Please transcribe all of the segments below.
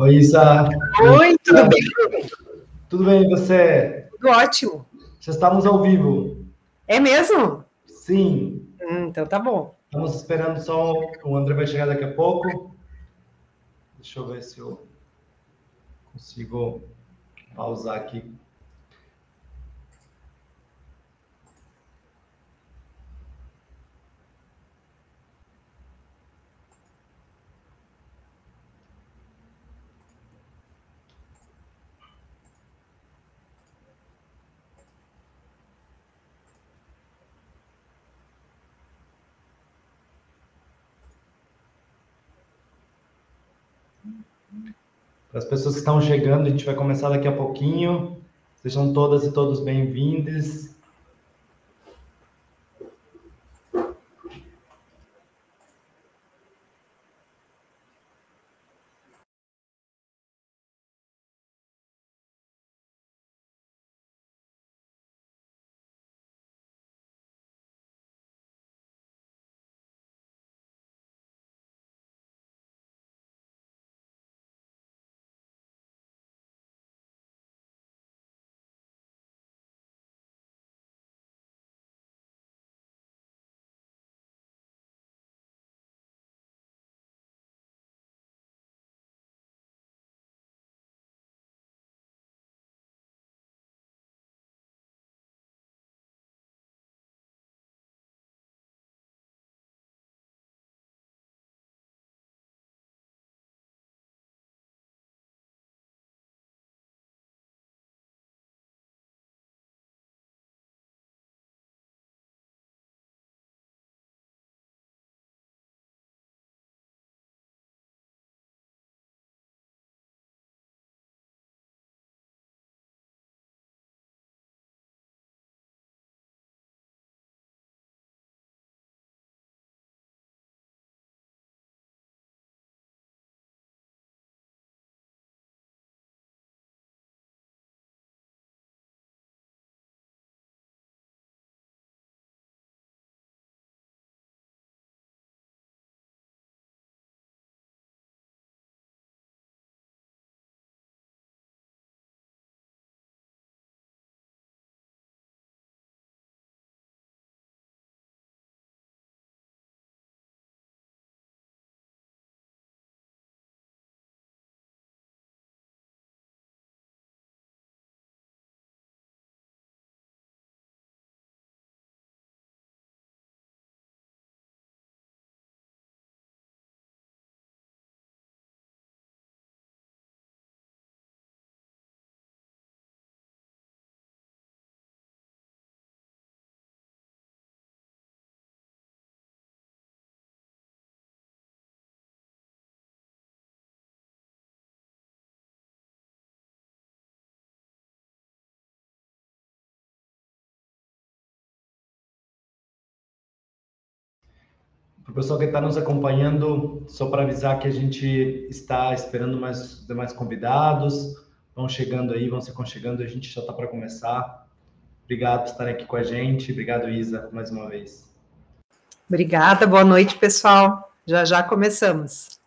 Oi, Isa. Oi, tudo bem? Tudo bem, você? Tudo ótimo. Já estamos ao vivo. É mesmo? Sim. Hum, então tá bom. Estamos esperando só. O André vai chegar daqui a pouco. Deixa eu ver se eu consigo pausar aqui. Para as pessoas que estão chegando, a gente vai começar daqui a pouquinho. Sejam todas e todos bem-vindos. O pessoal que está nos acompanhando, só para avisar que a gente está esperando mais demais convidados. Vão chegando aí, vão se aconchegando, a gente já está para começar. Obrigado por estarem aqui com a gente. Obrigado, Isa, mais uma vez. Obrigada, boa noite, pessoal. Já já começamos.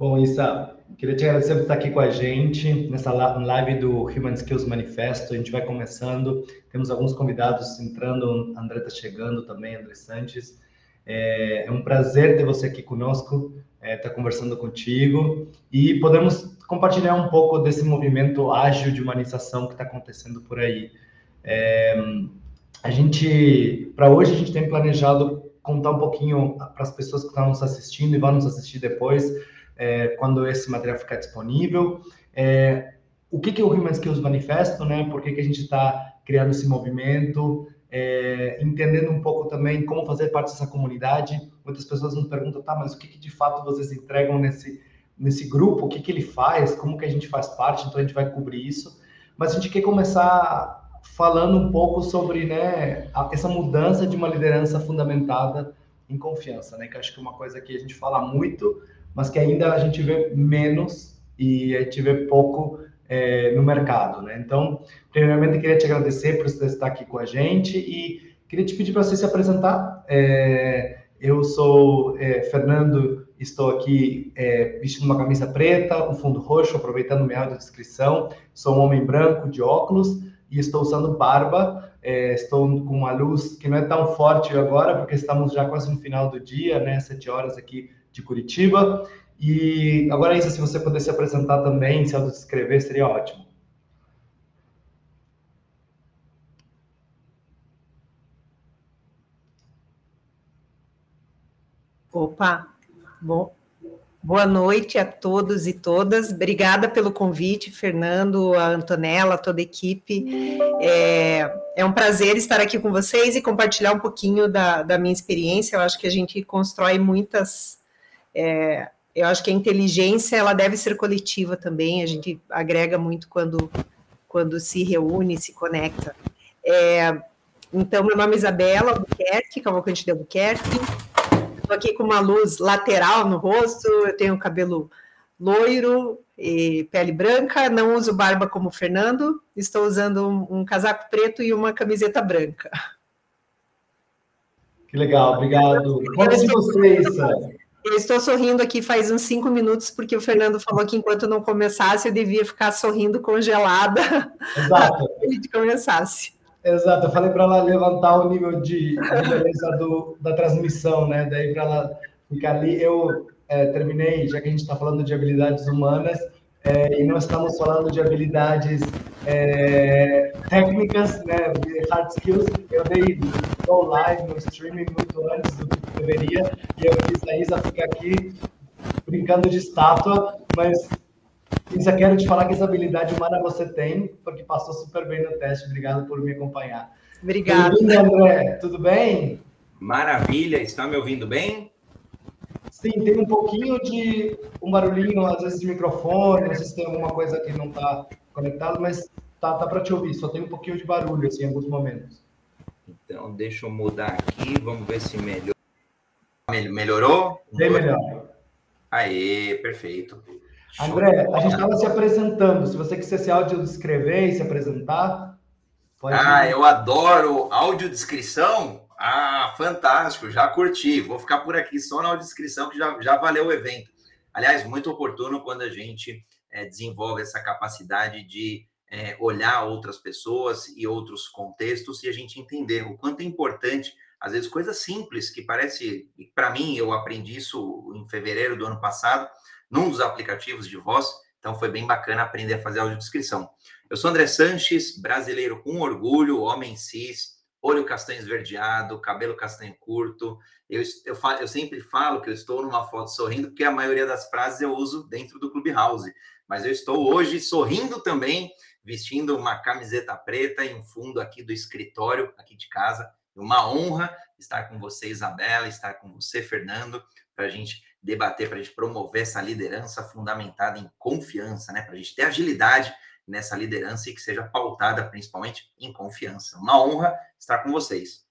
Bom, Issa, queria te agradecer por estar aqui com a gente nessa live do Human Skills Manifesto. A gente vai começando, temos alguns convidados entrando, André está chegando também, André Sanches. É, é, um prazer ter você aqui conosco, é, estar conversando contigo e podemos compartilhar um pouco desse movimento ágil de humanização que está acontecendo por aí. É, a gente, para hoje, a gente tem planejado contar um pouquinho para as pessoas que estão nos assistindo e vão nos assistir depois é, quando esse material ficar disponível. É, o que, que é o Human Skills Manifesto, né? Por que, que a gente está criando esse movimento? É, entendendo um pouco também como fazer parte dessa comunidade. Muitas pessoas nos perguntam, tá, mas o que, que de fato vocês entregam nesse, nesse grupo? O que, que ele faz? Como que a gente faz parte? Então a gente vai cobrir isso. Mas a gente quer começar falando um pouco sobre né, essa mudança de uma liderança fundamentada em confiança, né? Que acho que é uma coisa que a gente fala muito, mas que ainda a gente vê menos e a gente vê pouco é, no mercado, né? Então, primeiramente, queria te agradecer por você estar aqui com a gente e queria te pedir para você se apresentar. É, eu sou é, Fernando, estou aqui é, vestindo uma camisa preta, um fundo roxo, aproveitando minha audiodescrição. Sou um homem branco de óculos e estou usando barba. É, estou com uma luz que não é tão forte agora, porque estamos já quase no final do dia, né? Sete horas aqui de Curitiba. E agora, Isa, se você pudesse se apresentar também, se autodescrever, seria ótimo. Opa, bom, boa noite a todos e todas. Obrigada pelo convite, Fernando, a Antonella, toda a equipe. É, é um prazer estar aqui com vocês e compartilhar um pouquinho da, da minha experiência. Eu acho que a gente constrói muitas é, eu acho que a inteligência ela deve ser coletiva também. A gente agrega muito quando quando se reúne, se conecta. É, então, meu nome é Isabela Albuquerque, Cavalcante de Albuquerque. Estou aqui com uma luz lateral no rosto, eu tenho cabelo loiro e pele branca, não uso barba como o Fernando, estou usando um, um casaco preto e uma camiseta branca. Que legal, obrigado. Qual de vocês, eu estou sorrindo aqui faz uns cinco minutos, porque o Fernando falou que enquanto não começasse, eu devia ficar sorrindo congelada Exato. ele começasse. Exato, eu falei para ela levantar o nível de, de beleza do, da transmissão, né? Daí para ela ficar ali. Eu é, terminei, já que a gente está falando de habilidades humanas, é, e nós estamos falando de habilidades é, técnicas, né, de hard skills. Eu dei go live no streaming muito antes do que deveria, e eu fiz a Isa ficar aqui brincando de estátua, mas Isa, quero te falar que essa habilidade humana você tem, porque passou super bem no teste. Obrigado por me acompanhar. Obrigada. André. Tudo bem? Maravilha. Está me ouvindo bem? Sim, tem um pouquinho de um barulhinho, às vezes, de microfone, às vezes tem alguma coisa que não está conectado, mas tá, tá para te ouvir, só tem um pouquinho de barulho, assim, em alguns momentos. Então, deixa eu mudar aqui, vamos ver se melhorou. Melhorou? Bem melhor. Aê, perfeito. André, a gente estava se apresentando, se você quiser se audiodescrever e se apresentar, pode... Ah, eu adoro audiodescrição, ah, fantástico, já curti. Vou ficar por aqui só na descrição que já, já valeu o evento. Aliás, muito oportuno quando a gente é, desenvolve essa capacidade de é, olhar outras pessoas e outros contextos e a gente entender o quanto é importante, às vezes, coisas simples que parece, para mim, eu aprendi isso em fevereiro do ano passado, num dos aplicativos de voz, então foi bem bacana aprender a fazer audiodescrição. Eu sou André Sanches, brasileiro com orgulho, homem cis, olho castanho esverdeado, cabelo castanho curto. Eu, eu, eu, sempre falo que eu estou numa foto sorrindo, porque a maioria das frases eu uso dentro do Clubhouse. Mas eu estou hoje sorrindo também, vestindo uma camiseta preta e um fundo aqui do escritório, aqui de casa. Uma honra estar com você, Isabela, estar com você, Fernando, para a gente debater, para a gente promover essa liderança fundamentada em confiança, né? Para a gente ter agilidade nessa liderança e que seja pautada principalmente em confiança. Uma honra estar com vocês.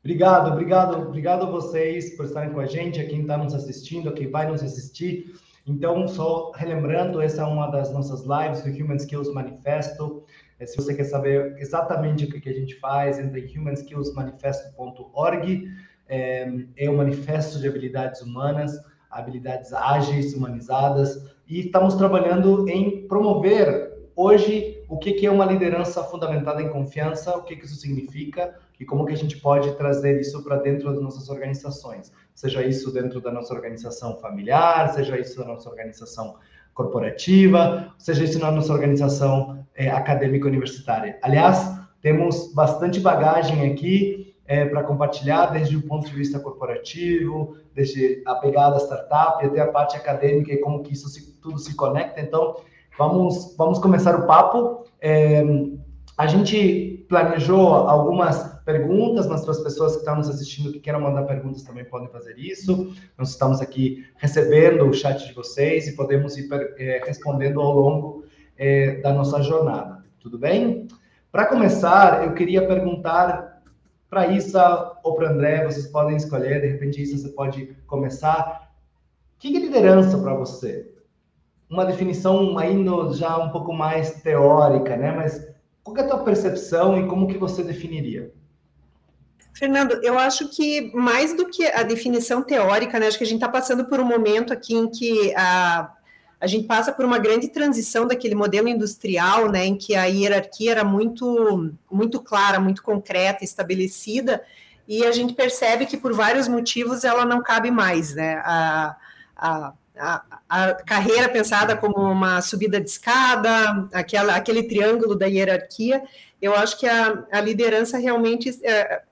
Obrigado, obrigado, obrigado a vocês por estarem com a gente, a quem está nos assistindo, a quem vai nos assistir. Então, só relembrando, essa é uma das nossas lives do Human Skills Manifesto. É, se você quer saber exatamente o que a gente faz, entre em humanskillsmanifesto.org. É, é um manifesto de habilidades humanas habilidades ágeis, humanizadas, e estamos trabalhando em promover hoje o que, que é uma liderança fundamentada em confiança, o que, que isso significa e como que a gente pode trazer isso para dentro das nossas organizações, seja isso dentro da nossa organização familiar, seja isso da nossa organização corporativa, seja isso na nossa organização é, acadêmica universitária. Aliás, temos bastante bagagem aqui é, para compartilhar, desde o ponto de vista corporativo, desde a pegada startup até a parte acadêmica e como que isso se, tudo se conecta. Então, vamos, vamos começar o papo. É, a gente planejou algumas perguntas, mas para as pessoas que estão nos assistindo que queiram mandar perguntas também podem fazer isso. Nós estamos aqui recebendo o chat de vocês e podemos ir é, respondendo ao longo é, da nossa jornada. Tudo bem? Para começar, eu queria perguntar para Isa ou para André, vocês podem escolher, de repente Isa, você pode começar. O que é liderança para você? Uma definição ainda já um pouco mais teórica, né? Mas qual é a tua percepção e como que você definiria? Fernando, eu acho que mais do que a definição teórica, né, acho que a gente está passando por um momento aqui em que a, a gente passa por uma grande transição daquele modelo industrial, né, em que a hierarquia era muito, muito clara, muito concreta, estabelecida, e a gente percebe que por vários motivos ela não cabe mais, né, a, a, a, a carreira pensada como uma subida de escada, aquela, aquele triângulo da hierarquia, eu acho que a, a liderança realmente é,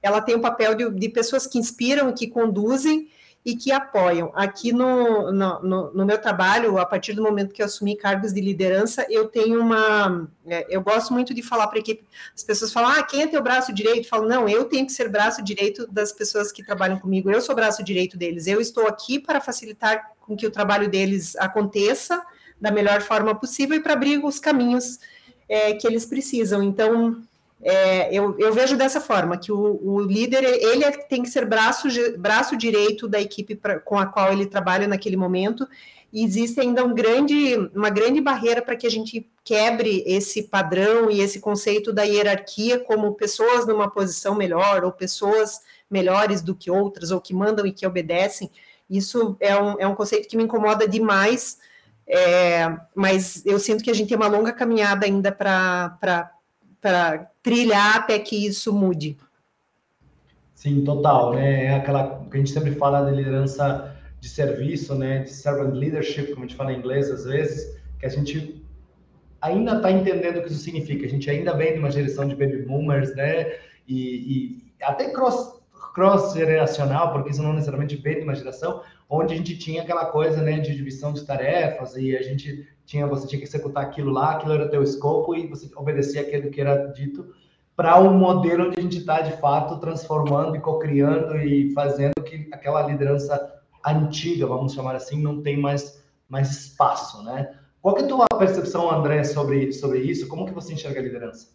ela tem o um papel de, de, pessoas que inspiram, que conduzem e que apoiam. Aqui no, no, no, meu trabalho, a partir do momento que eu assumi cargos de liderança, eu tenho uma. É, eu gosto muito de falar para a equipe. As pessoas falam, ah, quem é teu braço direito? Eu falo, não, eu tenho que ser braço direito das pessoas que trabalham comigo, eu sou braço direito deles. Eu estou aqui para facilitar com que o trabalho deles aconteça da melhor forma possível e para abrir os caminhos é, que eles precisam. Então, é, eu, eu, vejo dessa forma, que o, o, líder, ele é, tem que ser braço, braço direito da equipe pra, com a qual ele trabalha naquele momento, e existe ainda um grande, uma grande barreira para que a gente quebre esse padrão e esse conceito da hierarquia como pessoas numa posição melhor, ou pessoas melhores do que outras, ou que mandam e que obedecem. Isso é um, é um conceito que me incomoda demais, é, mas eu sinto que a gente tem uma longa caminhada ainda para para trilhar até que isso mude. Sim, total, né? É aquela que a gente sempre fala de liderança de serviço, né? De servant leadership, como a gente fala em inglês às vezes, que a gente ainda está entendendo o que isso significa. A gente ainda vem de uma geração de baby boomers, né? E, e até cross cross geracional, porque isso não necessariamente vem de uma geração, onde a gente tinha aquela coisa, né, de divisão de tarefas e a gente tinha você tinha que executar aquilo lá, aquilo era teu escopo e você obedecia aquilo que era dito para um modelo onde a gente está de fato transformando e co-criando e fazendo que aquela liderança antiga, vamos chamar assim, não tem mais mais espaço, né? Qual é a tua percepção, André, sobre sobre isso? Como que você enxerga a liderança?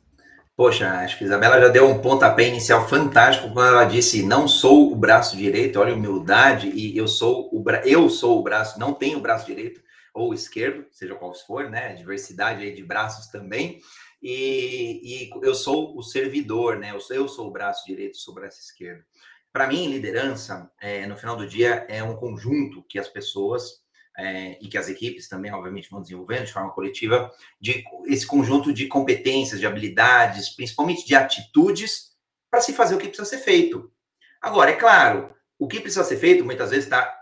Poxa, acho que a Isabela já deu um pontapé inicial fantástico quando ela disse: não sou o braço direito, olha humildade, e eu sou o bra... eu sou o braço, não tenho o braço direito ou esquerdo, seja qual for, né? Diversidade aí de braços também. E, e eu sou o servidor, né? Eu sou, eu sou o braço direito, sou o braço esquerdo. Para mim, liderança, é, no final do dia, é um conjunto que as pessoas é, e que as equipes também, obviamente, vão desenvolvendo de forma coletiva, de esse conjunto de competências, de habilidades, principalmente de atitudes, para se fazer o que precisa ser feito. Agora, é claro, o que precisa ser feito muitas vezes está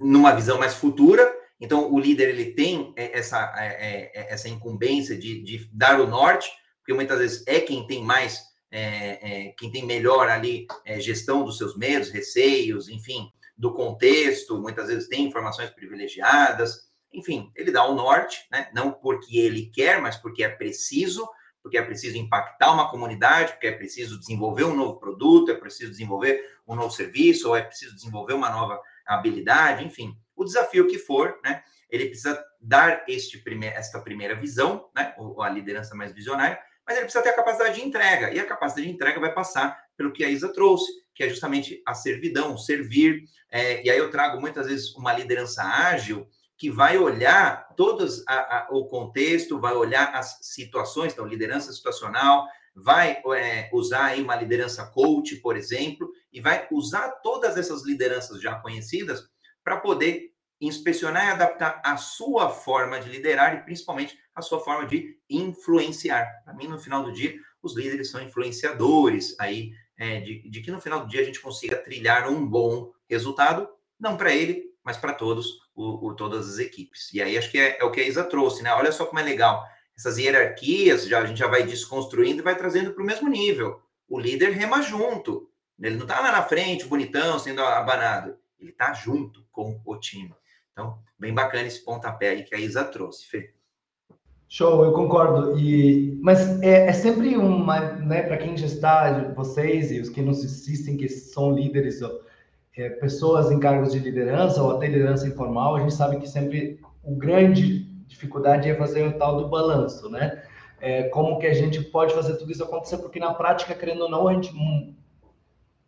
numa visão mais futura, então, o líder ele tem é, essa, é, é, é, essa incumbência de, de, dar o norte, porque muitas vezes é quem tem mais, é, é, quem tem melhor ali gestão dos seus medos, receios, enfim, do contexto, muitas vezes tem informações privilegiadas, enfim, ele dá o norte, né? não porque ele quer, mas porque é preciso, porque é preciso impactar uma comunidade, porque é preciso desenvolver um novo produto, é preciso desenvolver um novo serviço, ou é preciso desenvolver uma nova habilidade, enfim o desafio que for, né? Ele precisa dar este primeir, esta primeira visão, né? Ou a liderança mais visionária, mas ele precisa ter a capacidade de entrega. E a capacidade de entrega vai passar pelo que a Isa trouxe, que é justamente a servidão, servir. É, e aí eu trago muitas vezes uma liderança ágil que vai olhar todos a, a, o contexto, vai olhar as situações, então liderança situacional, vai é, usar aí uma liderança coach, por exemplo, e vai usar todas essas lideranças já conhecidas para poder inspecionar e adaptar a sua forma de liderar e principalmente a sua forma de influenciar. Para mim, no final do dia, os líderes são influenciadores aí é, de, de que no final do dia a gente consiga trilhar um bom resultado, não para ele, mas para todos, o, o, todas as equipes. E aí acho que é, é, o que a Isa trouxe, né? Olha só como é legal. Essas hierarquias, já, a gente já vai desconstruindo e vai trazendo para o mesmo nível. O líder rema junto. Ele não está lá na frente, bonitão, sendo abanado. Ele está junto com o time. Então, bem bacana esse pontapé aí que a Isa trouxe, Fê. Show, eu concordo. E mas é, é sempre uma, né, para quem já está, vocês e os que nos assistem que são líderes, ou, é, pessoas em cargos de liderança ou até liderança informal, a gente sabe que sempre o grande dificuldade é fazer o tal do balanço, né? É, como que a gente pode fazer tudo isso acontecer? Porque na prática, querendo ou não, a gente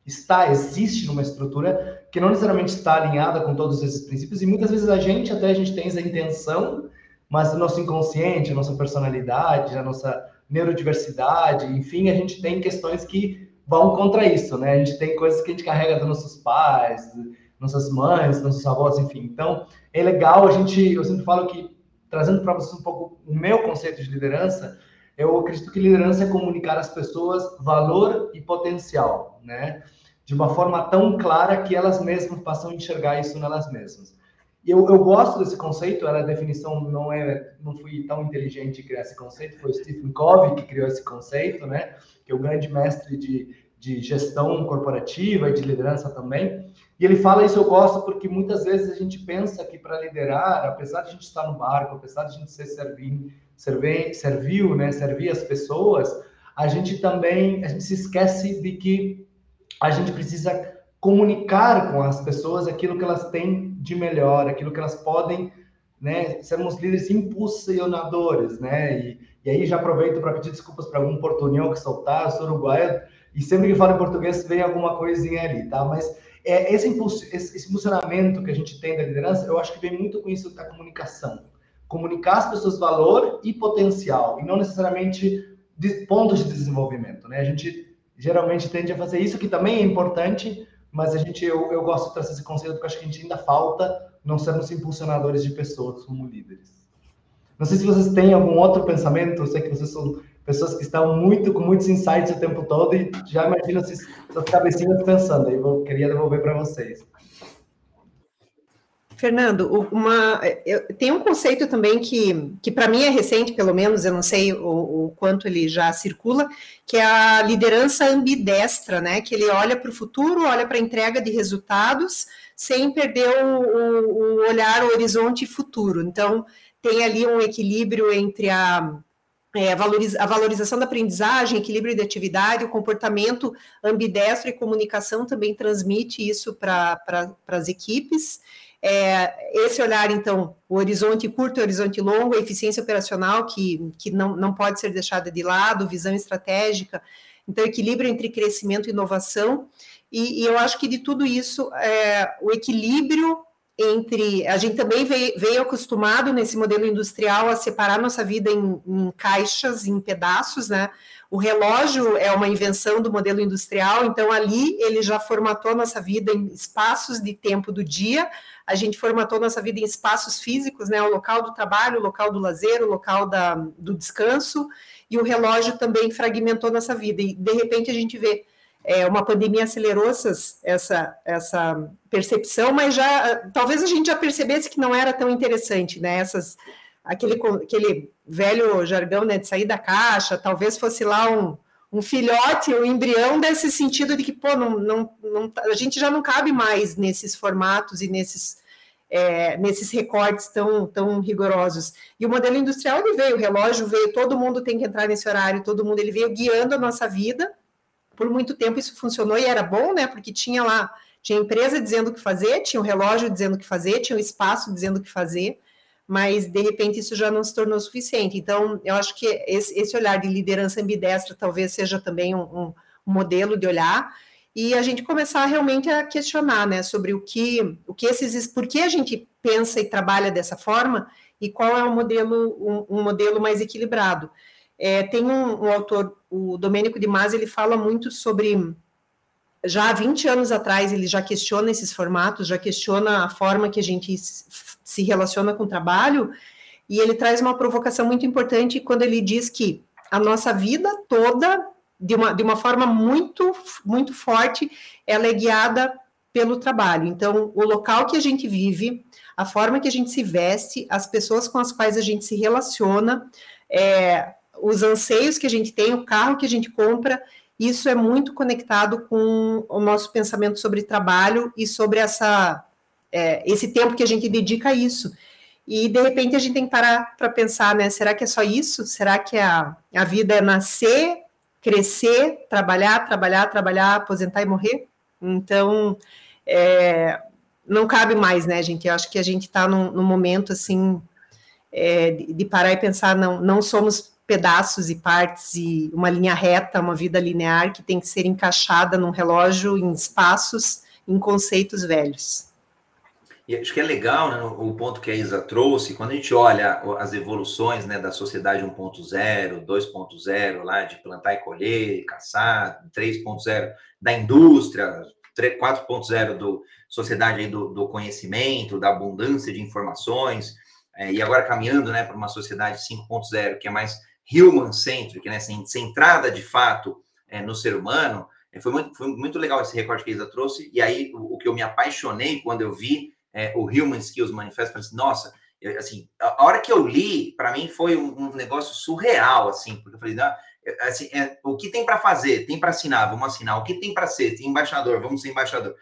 está, existe numa estrutura que não necessariamente está alinhada com todos esses princípios e muitas vezes a gente até a gente tem essa intenção mas o nosso inconsciente, a nossa personalidade, a nossa neurodiversidade, enfim, a gente tem questões que vão contra isso, né? A gente tem coisas que a gente carrega dos nossos pais, nossas mães, nossos avós, enfim. Então, é legal a gente, eu sempre falo que, trazendo para vocês um pouco o meu conceito de liderança, eu acredito que liderança é comunicar às pessoas valor e potencial, né? De uma forma tão clara que elas mesmas passam a enxergar isso nelas mesmas. Eu, eu gosto desse conceito, a definição não é, não fui tão inteligente em criar esse conceito, foi Stephen Covey que criou esse conceito, né? Que é o grande mestre de, de gestão corporativa e de liderança também. E ele fala isso, eu gosto, porque muitas vezes a gente pensa que para liderar, apesar de a gente estar no barco, apesar de a gente ser servir, servir, servil, né? Servir as pessoas, a gente também, a gente se esquece de que a gente precisa comunicar com as pessoas aquilo que elas têm de melhor, aquilo que elas podem, né? Sermos líderes impulsionadores, né? E, e aí já aproveito para pedir desculpas para algum portunhol que soltar, sou uruguaio, e sempre que falo em português vem alguma coisinha ali, tá? Mas é, esse, impulso, esse, esse impulsionamento que a gente tem da liderança, eu acho que vem muito com isso da comunicação. Comunicar às pessoas valor e potencial, e não necessariamente de pontos de desenvolvimento, né? A gente geralmente tende a fazer isso, que também é importante, mas a gente, eu, eu gosto de trazer esse conceito porque acho que a gente ainda falta não sermos impulsionadores de pessoas como líderes. Não sei se vocês têm algum outro pensamento, eu sei que vocês são pessoas que estão muito com muitos insights o tempo todo e já imagino se suas cabecinhas pensando, aí eu queria devolver para vocês. Fernando, uma, eu, tem um conceito também que, que para mim é recente, pelo menos, eu não sei o, o, quanto ele já circula, que é a liderança ambidestra, né? Que ele olha para o futuro, olha para a entrega de resultados, sem perder o, o, olhar, o horizonte futuro. Então, tem ali um equilíbrio entre a, é, a valorização da aprendizagem, equilíbrio de atividade, o comportamento ambidestro e comunicação também transmite isso para pra, as equipes. É, esse olhar, então, o horizonte curto o horizonte longo, a eficiência operacional, que, que não, não pode ser deixada de lado, visão estratégica, então, equilíbrio entre crescimento e inovação, e, e eu acho que de tudo isso, é, o equilíbrio entre. A gente também veio, veio, acostumado nesse modelo industrial a separar nossa vida em, em caixas, em pedaços, né? O relógio é uma invenção do modelo industrial, então ali ele já formatou nossa vida em espaços de tempo do dia, a gente formatou nossa vida em espaços físicos, né? O local do trabalho, o local do lazer, o local da, do descanso, e o relógio também fragmentou nossa vida. E de repente a gente vê é, uma pandemia acelerou essas, essa, essa percepção, mas já talvez a gente já percebesse que não era tão interessante, né? Essas, aquele, aquele velho jargão né, de sair da caixa, talvez fosse lá um, um filhote, um embrião desse sentido de que, pô, não, não, não, a gente já não cabe mais nesses formatos e nesses, é, nesses recortes tão, tão rigorosos. E o modelo industrial, ele veio, o relógio veio, todo mundo tem que entrar nesse horário, todo mundo, ele veio guiando a nossa vida, por muito tempo isso funcionou e era bom, né, porque tinha lá, tinha empresa dizendo o que fazer, tinha o relógio dizendo o que fazer, tinha o espaço dizendo o que fazer, mas de repente isso já não se tornou suficiente. Então, eu acho que esse, esse olhar de liderança ambidestra talvez seja também um, um, um, modelo de olhar e a gente começar realmente a questionar, né, sobre o que, o que esses, por que a gente pensa e trabalha dessa forma e qual é o modelo, um, um modelo mais equilibrado. É, tem um, autor, o Domênico de Masi, ele fala muito sobre já há 20 anos atrás ele já questiona esses formatos, já questiona a forma que a gente se relaciona com o trabalho, e ele traz uma provocação muito importante quando ele diz que a nossa vida toda, de uma, de uma forma muito, muito forte, ela é guiada pelo trabalho. Então, o local que a gente vive, a forma que a gente se veste, as pessoas com as quais a gente se relaciona, é, os anseios que a gente tem, o carro que a gente compra, isso é muito conectado com o nosso pensamento sobre trabalho e sobre essa, é, esse tempo que a gente dedica a isso. E de repente a gente tem que parar para pensar, né? Será que é só isso? Será que a, a vida é nascer, crescer, trabalhar, trabalhar, trabalhar, aposentar e morrer? Então, é, não cabe mais, né, gente? Eu acho que a gente está num, num, momento assim é, de, de, parar e pensar, não, não somos pedaços e partes e uma linha reta, uma vida linear que tem que ser encaixada num relógio em espaços, em conceitos velhos. E acho que é legal né, o ponto que a Isa trouxe, quando a gente olha as evoluções né, da sociedade 1.0, 2.0, lá de plantar e colher, caçar, 3.0 da indústria, 4.0 do sociedade do, do, conhecimento, da abundância de informações, é, e agora caminhando né, para uma sociedade 5.0, que é mais human-centric, né, centrada de fato é, no ser humano, é, foi, muito, foi muito legal esse recorte que a Isa trouxe, e aí o, o que eu me apaixonei quando eu vi é, o Human Skills Manifesto, falei assim, nossa, eu, assim, a, a, hora que eu li, para mim foi um, um, negócio surreal, assim, porque eu falei, não, é, assim, é, o que tem para fazer? Tem para assinar, vamos assinar. O que tem para ser? Tem embaixador, vamos ser embaixador.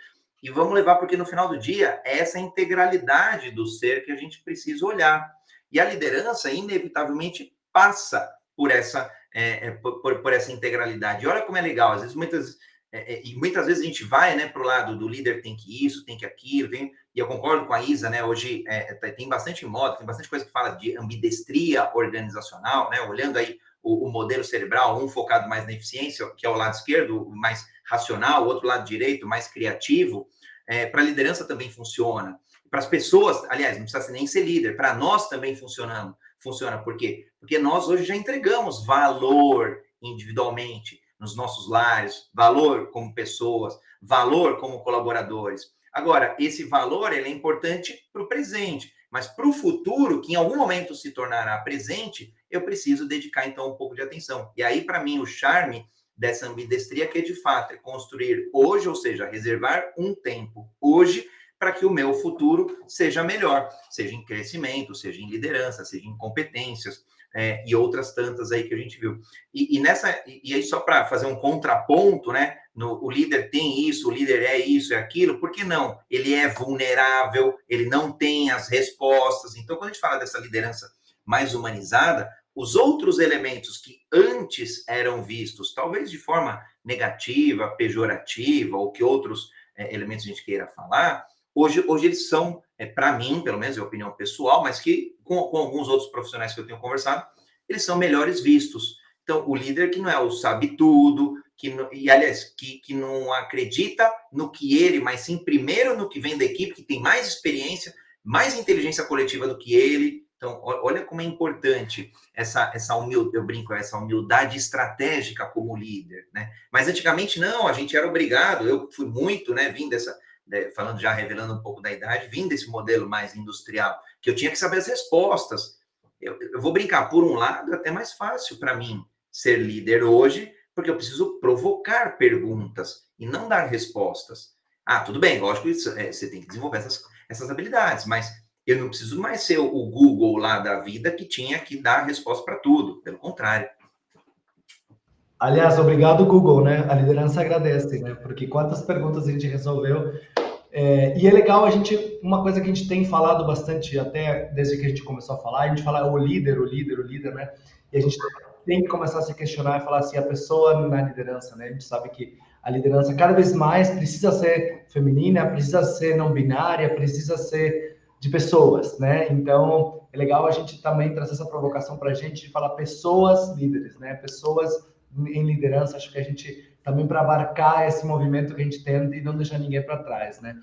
E vamos levar, porque no final do dia, é essa integralidade do ser que a gente precisa olhar. E a liderança, inevitavelmente, passa por essa, é, é por, por, essa integralidade. E olha como é legal, às vezes, muitas, é, é, e muitas vezes a gente vai né, para o lado do líder tem que isso, tem que aquilo, tem, e eu concordo com a Isa, né? Hoje é, tem bastante moda, tem bastante coisa que fala de ambidestria organizacional, né? Olhando aí o, o, modelo cerebral, um focado mais na eficiência, que é o lado esquerdo, mais racional, o outro lado direito, mais criativo. É, para a liderança também funciona. Para as pessoas, aliás, não precisa nem ser líder, para nós também funcionando. Funciona por quê? Porque nós hoje já entregamos valor individualmente nos nossos lares, valor como pessoas, valor como colaboradores. Agora, esse valor ele é importante para o presente, mas para o futuro, que em algum momento se tornará presente, eu preciso dedicar então um pouco de atenção. E aí, para mim, o charme dessa ambidestria que de fato é construir hoje, ou seja, reservar um tempo hoje para que o meu futuro seja melhor, seja em crescimento, seja em liderança, seja em competências, é, e outras tantas aí que a gente viu. E, e nessa, e, aí só para fazer um contraponto, né? No, o líder tem isso, o líder é isso, é aquilo, por que não? Ele é vulnerável, ele não tem as respostas. Então, quando a gente fala dessa liderança mais humanizada, os outros elementos que antes eram vistos, talvez de forma negativa, pejorativa, ou que outros é, elementos a gente queira falar, hoje, hoje eles são, é, para mim, pelo menos é opinião pessoal, mas que com, com, alguns outros profissionais que eu tenho conversado, eles são melhores vistos. Então, o líder que não é o sabe tudo, que e aliás, que, que não acredita no que ele, mas sim primeiro no que vem da equipe, que tem mais experiência, mais inteligência coletiva do que ele. Então, olha como é importante essa, essa humildade, eu brinco, essa humildade estratégica como líder, né? Mas antigamente não, a gente era obrigado, eu fui muito, né, vim dessa, falando já revelando um pouco da idade, vim desse modelo mais industrial, que eu tinha que saber as respostas. Eu, eu vou brincar, por um lado, é até mais fácil para mim ser líder hoje, porque eu preciso provocar perguntas e não dar respostas. Ah, tudo bem, lógico, isso, é, você tem que desenvolver essas, essas habilidades, mas eu não preciso mais ser o Google lá da vida que tinha que dar resposta para tudo, pelo contrário. Aliás, obrigado, Google, né? A liderança agradece, né? Porque quantas perguntas a gente resolveu. É, e é legal a gente, uma coisa que a gente tem falado bastante, até desde que a gente começou a falar, a gente fala o líder, o líder, o líder, né? E a gente tem que começar a se questionar e falar assim, a pessoa na liderança, né? A gente sabe que a liderança cada vez mais precisa ser feminina, precisa ser não binária, precisa ser de pessoas, né? Então, é legal a gente também trazer essa provocação para a gente de falar pessoas líderes, né? Pessoas em liderança, acho que a gente também para abarcar esse movimento que a gente tem e não deixar ninguém para trás, né?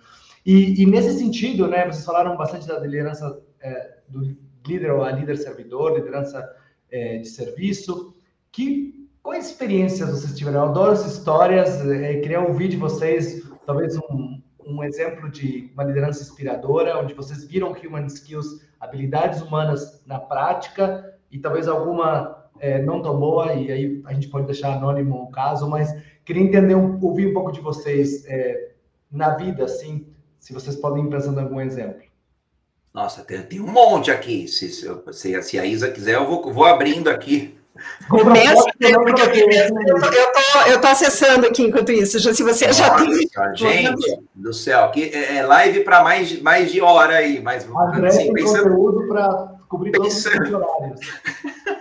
E, e, nesse sentido, né, vocês falaram bastante da liderança é, do líder ou a líder servidor, liderança é, de serviço, que quais experiências vocês tiveram? Eu adoro as histórias, é, queria ouvir de vocês, talvez um, um exemplo de uma liderança inspiradora, onde vocês viram human skills, habilidades humanas na prática, e talvez alguma é, não tão boa, e aí a gente pode deixar anônimo o caso, mas queria entender, ouvir um pouco de vocês é, na vida, assim, se vocês podem ir pensando em algum exemplo. Nossa, tem, tem um monte aqui. Se, se, se, a Isa quiser, eu vou, vou abrindo aqui. Começa, porque eu, tô, eu tô acessando aqui enquanto isso. Já, se você Nossa, já tem. Gente do céu, aqui é, é live para mais, mais de hora aí, mas assim, pensando, conteúdo para cobrir pensando, todos os horários.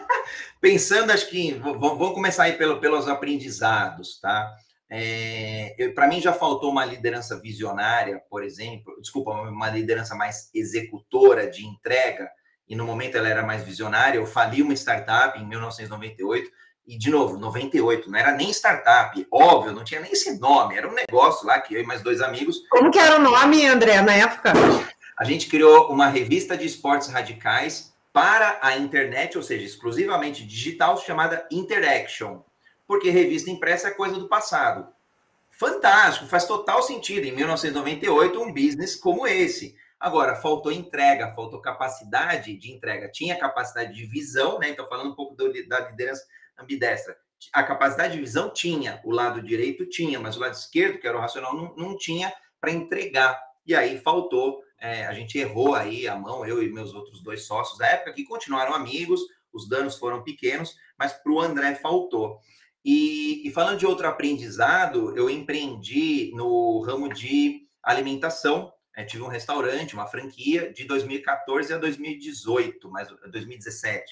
pensando, acho que vamos começar aí pelo, pelos aprendizados, tá? É, para mim já faltou uma liderança visionária, por exemplo, desculpa, uma liderança mais executora de entrega, e no momento ela era mais visionária. Eu fali uma startup em 1998, e de novo, 98, não era nem startup, óbvio, não tinha nem esse nome, era um negócio lá que eu e mais dois amigos. Como que era o nome, André, na época? A gente criou uma revista de esportes radicais para a internet, ou seja, exclusivamente digital, chamada Interaction porque revista impressa é coisa do passado. Fantástico, faz total sentido em 1998 um business como esse. Agora, faltou entrega, faltou capacidade de entrega. Tinha capacidade de visão, né? Então, falando um pouco do, da liderança ambidestra. A capacidade de visão tinha, o lado direito tinha, mas o lado esquerdo, que era o racional, não, não tinha para entregar. E aí faltou, é, a gente errou aí a mão, eu e meus outros dois sócios da época, que continuaram amigos, os danos foram pequenos, mas para o André faltou. E, e, falando de outro aprendizado, eu empreendi no ramo de alimentação. Né? tive um restaurante, uma franquia, de 2014 a 2018, mais 2017.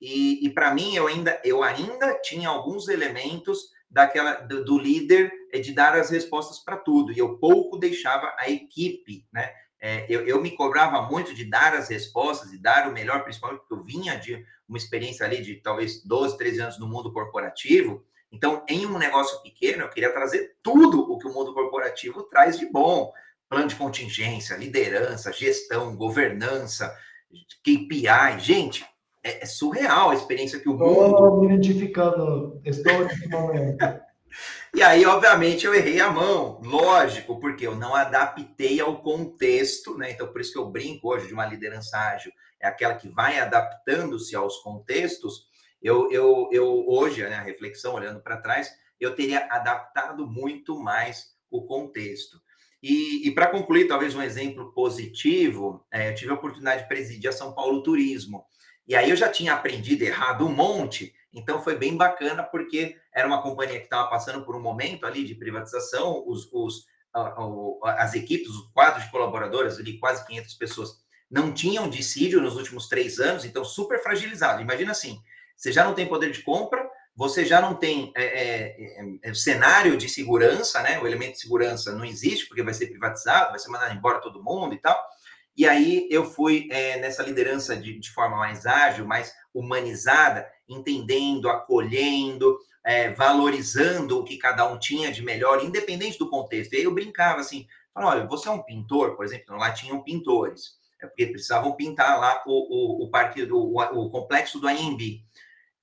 E, e para mim, eu ainda, eu ainda tinha alguns elementos daquela do, do líder é de dar as respostas para tudo. E eu pouco deixava a equipe, né? É, eu, eu, me cobrava muito de dar as respostas e dar o melhor, principalmente porque eu vinha de uma experiência ali de talvez 12, 13 anos no mundo corporativo. Então, em um negócio pequeno, eu queria trazer tudo o que o mundo corporativo traz de bom: plano de contingência, liderança, gestão, governança, KPI. Gente, é, é surreal a experiência que o mundo. Estou me identificando, estou nesse momento. E aí, obviamente, eu errei a mão, lógico, porque eu não adaptei ao contexto, né? Então, por isso que eu brinco hoje de uma liderança ágil, é aquela que vai adaptando-se aos contextos. Eu, eu, eu hoje, né, a reflexão, olhando para trás, eu teria adaptado muito mais o contexto. E, e para concluir, talvez um exemplo positivo, é, eu tive a oportunidade de presidir a São Paulo Turismo. E aí eu já tinha aprendido errado um monte, então foi bem bacana, porque era uma companhia que estava passando por um momento ali de privatização, os, os, as equipes, o quadro de colaboradores, ali quase 500 pessoas, não tinham dissídio nos últimos três anos, então super fragilizado. Imagina assim, você já não tem poder de compra, você já não tem é, é, é, cenário de segurança, né? O elemento de segurança não existe, porque vai ser privatizado, vai ser mandado embora todo mundo e tal. E aí eu fui é, nessa liderança de, de, forma mais ágil, mais humanizada, entendendo, acolhendo, é, valorizando o que cada um tinha de melhor, independente do contexto. E aí eu brincava assim, falava, olha, você é um pintor, por exemplo, lá tinham pintores, é porque precisavam pintar lá o, o, o parque, o, o complexo do AMB.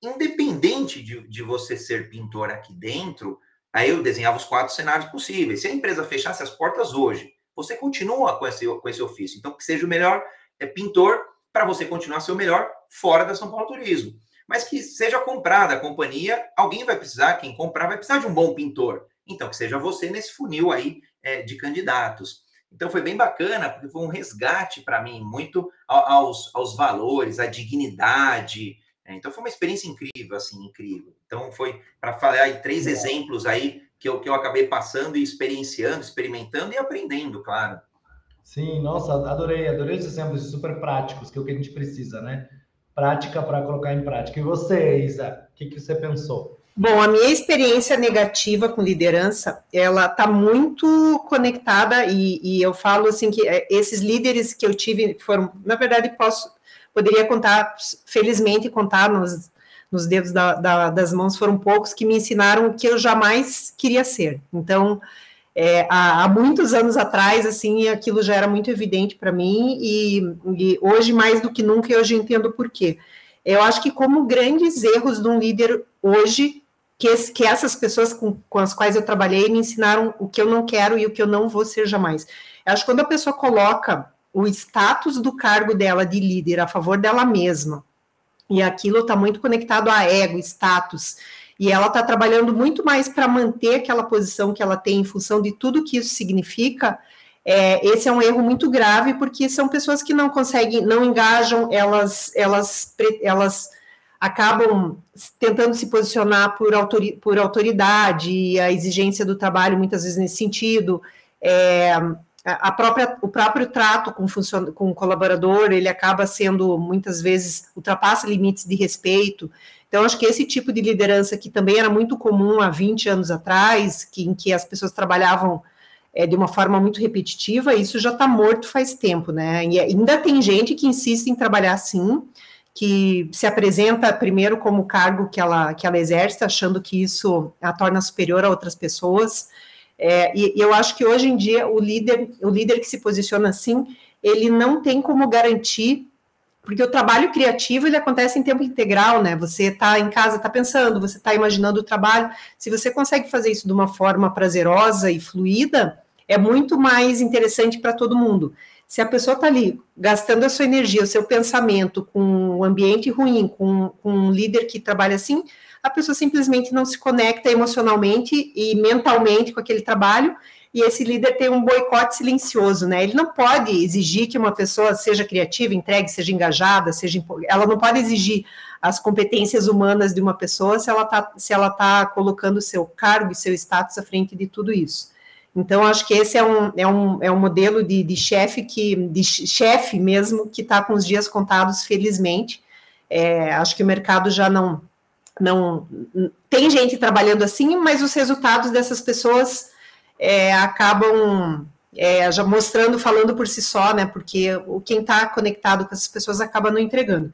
Independente de, de você ser pintor aqui dentro, aí eu desenhava os quatro cenários possíveis. Se a empresa fechasse as portas hoje, você continua com esse, com esse ofício. Então, que seja o melhor é, pintor para você continuar o melhor fora da São Paulo Turismo. Mas que seja comprada a companhia, alguém vai precisar, quem comprar vai precisar de um bom pintor. Então, que seja você nesse funil aí é, de candidatos. Então, foi bem bacana, porque foi um resgate para mim, muito aos, aos valores, à dignidade. É, então, foi uma experiência incrível, assim, incrível. Então, foi para falar aí três exemplos aí que eu, que eu acabei passando e experienciando, experimentando e aprendendo, claro. Sim, nossa, adorei, adorei os exemplos super práticos, que é o que a gente precisa, né? Prática para colocar em prática. E você, Isa, o que, que você pensou? Bom, a minha experiência negativa com liderança, ela está muito conectada e, e, eu falo assim que é, esses líderes que eu tive foram, na verdade, posso poderia contar, felizmente contar nos nos dedos da, da, das mãos foram poucos que me ensinaram o que eu jamais queria ser. Então, é, há, há, muitos anos atrás, assim, aquilo já era muito evidente para mim e, e, hoje mais do que nunca eu já entendo por quê. Eu acho que como grandes erros de um líder hoje que, esse, que essas pessoas com, com as quais eu trabalhei me ensinaram o que eu não quero e o que eu não vou ser jamais. Eu acho que quando a pessoa coloca o status do cargo dela de líder a favor dela mesma, e aquilo está muito conectado a ego, status, e ela está trabalhando muito mais para manter aquela posição que ela tem em função de tudo que isso significa. É, esse é um erro muito grave porque são pessoas que não conseguem, não engajam, elas, elas, elas acabam tentando se posicionar por, autori, por autoridade e a exigência do trabalho muitas vezes nesse sentido. É, a própria, o próprio trato com, com o colaborador, ele acaba sendo, muitas vezes, ultrapassa limites de respeito. Então, acho que esse tipo de liderança que também era muito comum há 20 anos atrás, que, em que as pessoas trabalhavam é, de uma forma muito repetitiva, isso já está morto faz tempo, né? E ainda tem gente que insiste em trabalhar assim, que se apresenta primeiro como cargo que ela, que ela exerce, achando que isso a torna superior a outras pessoas. É, e, e eu acho que hoje em dia o líder, o líder que se posiciona assim, ele não tem como garantir porque o trabalho criativo ele acontece em tempo integral, né? Você está em casa, está pensando, você está imaginando o trabalho. Se você consegue fazer isso de uma forma prazerosa e fluida, é muito mais interessante para todo mundo. Se a pessoa está ali gastando a sua energia, o seu pensamento com um ambiente ruim, com, com um líder que trabalha assim, a pessoa simplesmente não se conecta emocionalmente e mentalmente com aquele trabalho e esse líder tem um boicote silencioso, né? Ele não pode exigir que uma pessoa seja criativa, entregue, seja engajada, seja ela não pode exigir as competências humanas de uma pessoa se ela está se ela tá colocando seu cargo e seu status à frente de tudo isso. Então, acho que esse é um, é um, é um modelo de, de chefe que de chefe mesmo que está com os dias contados, felizmente. É, acho que o mercado já não não tem gente trabalhando assim, mas os resultados dessas pessoas é, acabam é, já mostrando, falando por si só, né? Porque o quem está conectado com essas pessoas acaba não entregando.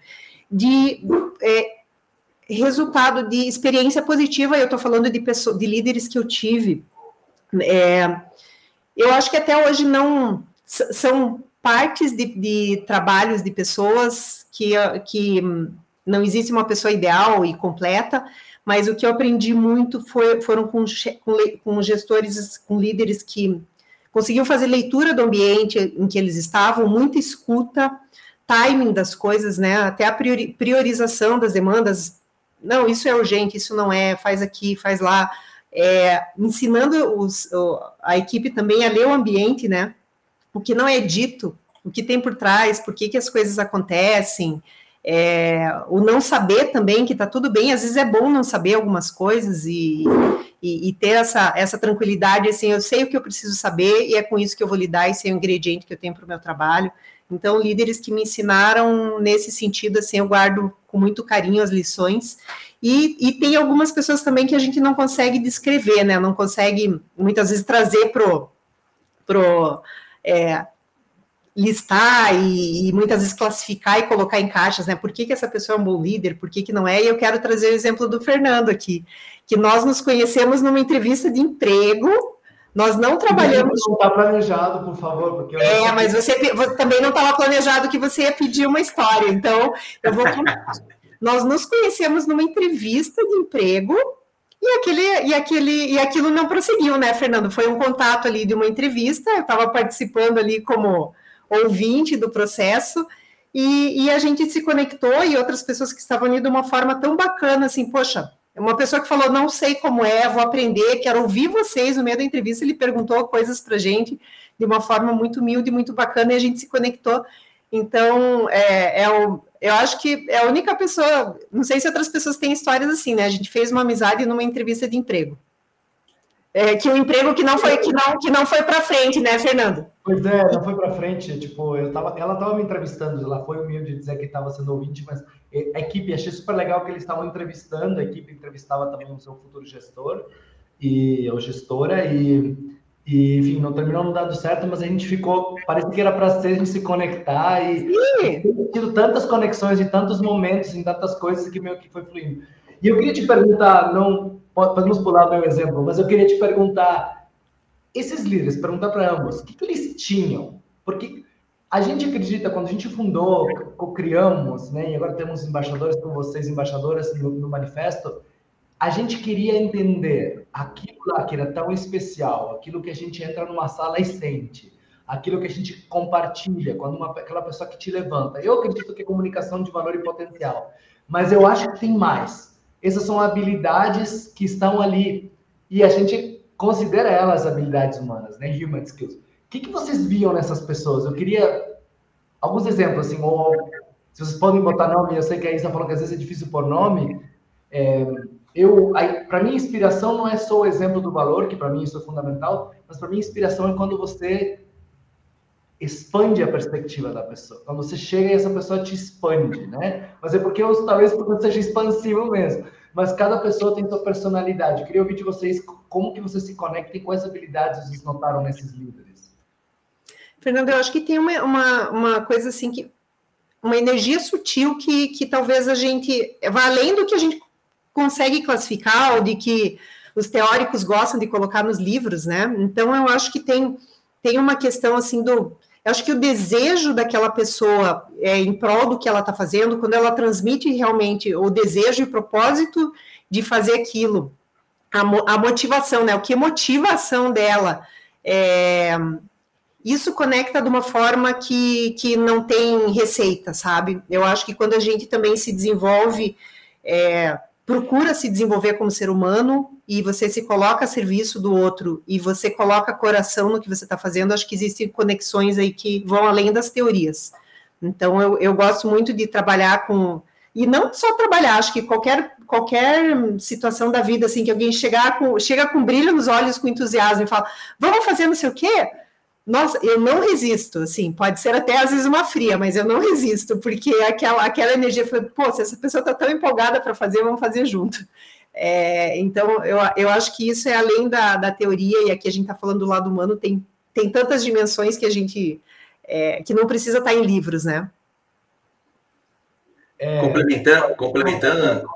De é, resultado de experiência positiva, eu estou falando de, pessoas, de líderes que eu tive. É, eu acho que até hoje não são partes de, de trabalhos de pessoas que, que não existe uma pessoa ideal e completa, mas o que eu aprendi muito foi, foram com, com, gestores, com líderes que conseguiam fazer leitura do ambiente em que eles estavam, muita escuta, timing das coisas, né? Até a priori, priorização das demandas. Não, isso é urgente, isso não é, faz aqui, faz lá. É, ensinando os, a equipe também a ler o ambiente, né? O que não é dito, o que tem por trás, por que, que as coisas acontecem, é, o não saber também, que está tudo bem, às vezes é bom não saber algumas coisas e, e, e, ter essa, essa tranquilidade, assim, eu sei o que eu preciso saber e é com isso que eu vou lidar, esse é o ingrediente que eu tenho para o meu trabalho. Então, líderes que me ensinaram nesse sentido, assim, eu guardo com muito carinho as lições. E, e tem algumas pessoas também que a gente não consegue descrever, né? Não consegue, muitas vezes, trazer pro, pro é, listar e, e, muitas vezes classificar e colocar em caixas, né? Por que, que essa pessoa é um bom líder, por que, que não é? E eu quero trazer o exemplo do Fernando aqui, que nós nos conhecemos numa entrevista de emprego, nós não trabalhamos. Não está planejado, por favor, porque É, mas você, você também não estava planejado que você ia pedir uma história, então eu vou Nós nos conhecemos numa entrevista de emprego e aquele, e aquele e aquilo não prosseguiu, né, Fernando? Foi um contato ali de uma entrevista, eu estava participando ali como ouvinte do processo, e, e, a gente se conectou e outras pessoas que estavam ali de uma forma tão bacana, assim, poxa, uma pessoa que falou, não sei como é, vou aprender, quero ouvir vocês, no meio da entrevista ele perguntou coisas para gente de uma forma muito humilde, muito bacana, e a gente se conectou, então, é, é o, eu acho que é a única pessoa, não sei se outras pessoas têm histórias assim, né, a gente fez uma amizade numa entrevista de emprego, é, que o emprego que não foi que não que não foi para frente, né, Fernando? Pois é, não foi para frente. Tipo, eu tava, ela estava me entrevistando, ela foi humilde dizer que estava sendo ouvinte, mas a equipe achei super legal que eles estavam entrevistando, a equipe entrevistava também o seu futuro gestor e ou gestora e, e enfim, não terminou não dando certo, mas a gente ficou, parece que era para ser a gente se conectar e tido tantas conexões e tantos momentos em tantas coisas que meio que foi fluindo. E eu queria te perguntar, não podemos pular o meu exemplo, mas eu queria te perguntar, esses líderes, perguntar para ambos, o que, que, eles tinham? Porque a gente acredita, quando a gente fundou, criamos, né, e agora temos embaixadores como vocês, embaixadoras no, no manifesto, a gente queria entender aquilo lá que era tão especial, aquilo que a gente entra numa sala e sente, aquilo que a gente compartilha, quando uma, aquela pessoa que te levanta. Eu acredito que é comunicação de valor e potencial, mas eu acho que tem mais. Essas são habilidades que estão ali e a gente considera elas habilidades humanas, né? Human skills. O que, que vocês viam nessas pessoas? Eu queria alguns exemplos, assim, ou se vocês podem botar nome, eu sei que a Isa falou que às vezes é difícil por nome. É, eu, para mim, inspiração não é só o exemplo do valor, que para mim isso é fundamental, mas para mim, inspiração é quando você expande a perspectiva da pessoa. Quando você chega e essa pessoa te expande, né? Mas é porque eu, talvez porque seja expansivo mesmo. Mas cada pessoa tem sua personalidade. Eu queria ouvir de vocês como que vocês se conectam e quais habilidades vocês notaram nesses líderes. Fernando, eu acho que tem uma, uma, uma coisa assim que uma energia sutil que, que talvez a gente vá além do que a gente consegue classificar ou de que os teóricos gostam de colocar nos livros, né? Então eu acho que tem tem uma questão assim do eu acho que o desejo daquela pessoa é, em prol do que ela está fazendo, quando ela transmite realmente o desejo e propósito de fazer aquilo, a, a motivação, né? O que motiva a ação dela, é, isso conecta de uma forma que, que não tem receita, sabe? Eu acho que quando a gente também se desenvolve, é, procura se desenvolver como ser humano e você se coloca a serviço do outro e você coloca coração no que você está fazendo, acho que existem conexões aí que vão além das teorias. Então, eu, eu gosto muito de trabalhar com. E não só trabalhar, acho que qualquer, qualquer situação da vida, assim, que alguém chegar com, chega com brilho nos olhos, com entusiasmo e fala, vamos fazer não sei o quê? Nossa, eu não resisto, assim, pode ser até às vezes uma fria, mas eu não resisto, porque aquela, aquela energia, foi, pô, se essa pessoa está tão empolgada para fazer, vamos fazer junto. É, então, eu, eu acho que isso é além da, da teoria, e aqui a gente está falando do lado humano, tem, tem tantas dimensões que a gente, é, que não precisa estar tá em livros, né? É, complementando, complementando,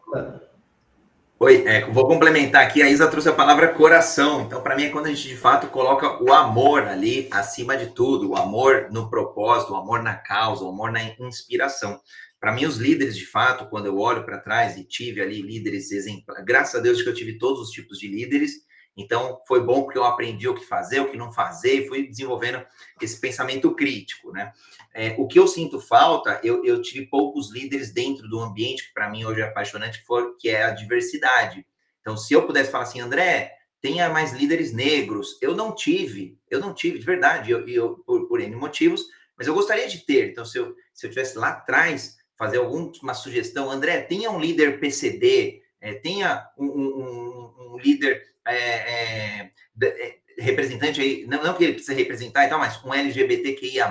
Oi, é, vou complementar aqui. A Isa trouxe a palavra coração. Então, para mim, é quando a gente de fato coloca o amor ali acima de tudo, o amor no propósito, o amor na causa, o amor na inspiração. Para mim, os líderes, de fato, quando eu olho para trás e tive ali líderes exemplares, graças a Deus que eu tive todos os tipos de líderes. Então, foi bom porque eu aprendi o que fazer, o que não fazer, e fui desenvolvendo esse pensamento crítico, né? É, o que eu sinto falta, eu, eu tive poucos líderes dentro do ambiente, que para mim hoje é apaixonante, que, que é a diversidade. Então, se eu pudesse falar assim, André, tenha mais líderes negros, eu não tive, eu não tive, de verdade, eu, eu por, por N motivos, mas eu gostaria de ter. Então, se eu, se eu tivesse lá atrás, fazer alguma sugestão, André, tenha um líder PCD, é, tenha um, um, um líder é, é, é, representante aí, não, não que ele precisa representar e tal, mas um LGBTQIA+,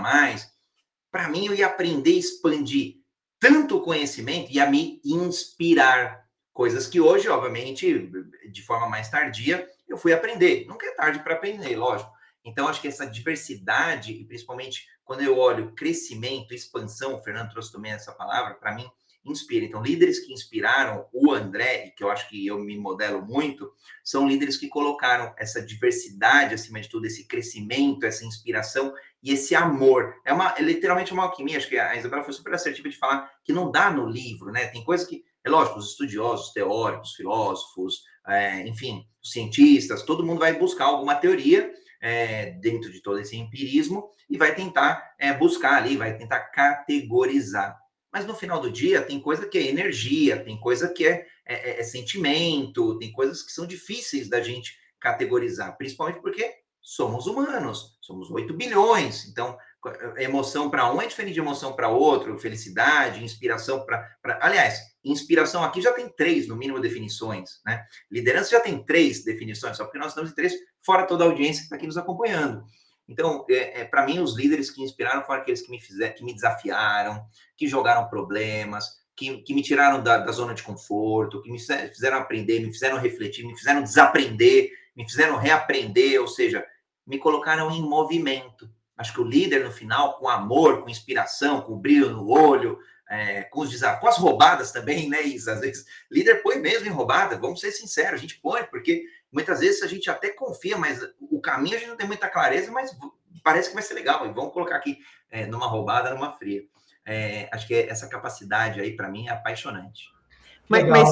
para mim, eu ia aprender a expandir tanto conhecimento, ia me inspirar. Coisas que hoje, obviamente, de forma mais tardia, eu fui aprender. Nunca é tarde para aprender, lógico. Então, acho que essa diversidade, e principalmente quando eu olho crescimento, expansão, o Fernando trouxe também essa palavra, para mim, inspira. Então, líderes que inspiraram o André, que eu acho que eu me modelo muito, são líderes que colocaram essa diversidade acima de tudo, esse crescimento, essa inspiração e esse amor. É, uma, é literalmente uma alquimia. Acho que a Isabela foi super assertiva de falar que não dá no livro, né? Tem coisas que, é lógico, os estudiosos, teóricos, filósofos, é, enfim, cientistas, todo mundo vai buscar alguma teoria é, dentro de todo esse empirismo e vai tentar é, buscar ali, vai tentar categorizar. Mas no final do dia, tem coisa que é energia, tem coisa que é, é, é, é sentimento, tem coisas que são difíceis da gente categorizar, principalmente porque somos humanos, somos 8 bilhões. Então, emoção para um é diferente de emoção para outro, felicidade, inspiração para. Aliás, inspiração aqui já tem três, no mínimo, definições, né? Liderança já tem três definições, só porque nós estamos em três, fora toda a audiência que está aqui nos acompanhando. Então, é, é para mim, os líderes que inspiraram foram aqueles que me fizeram, que me desafiaram, que jogaram problemas, que, que me tiraram da, da, zona de conforto, que me fizeram aprender, me fizeram refletir, me fizeram desaprender, me fizeram reaprender, ou seja, me colocaram em movimento. Acho que o líder, no final, com amor, com inspiração, com brilho no olho, é, com os desafios, com as roubadas também, né, Isa? Às vezes, líder põe mesmo em roubada, vamos ser sinceros, a gente põe, porque muitas vezes a gente até confia, mas o caminho a gente não tem muita clareza, mas parece que vai ser legal, e vamos colocar aqui é, numa roubada, numa fria. É, acho que essa capacidade aí, para mim, é apaixonante. Mas, mas,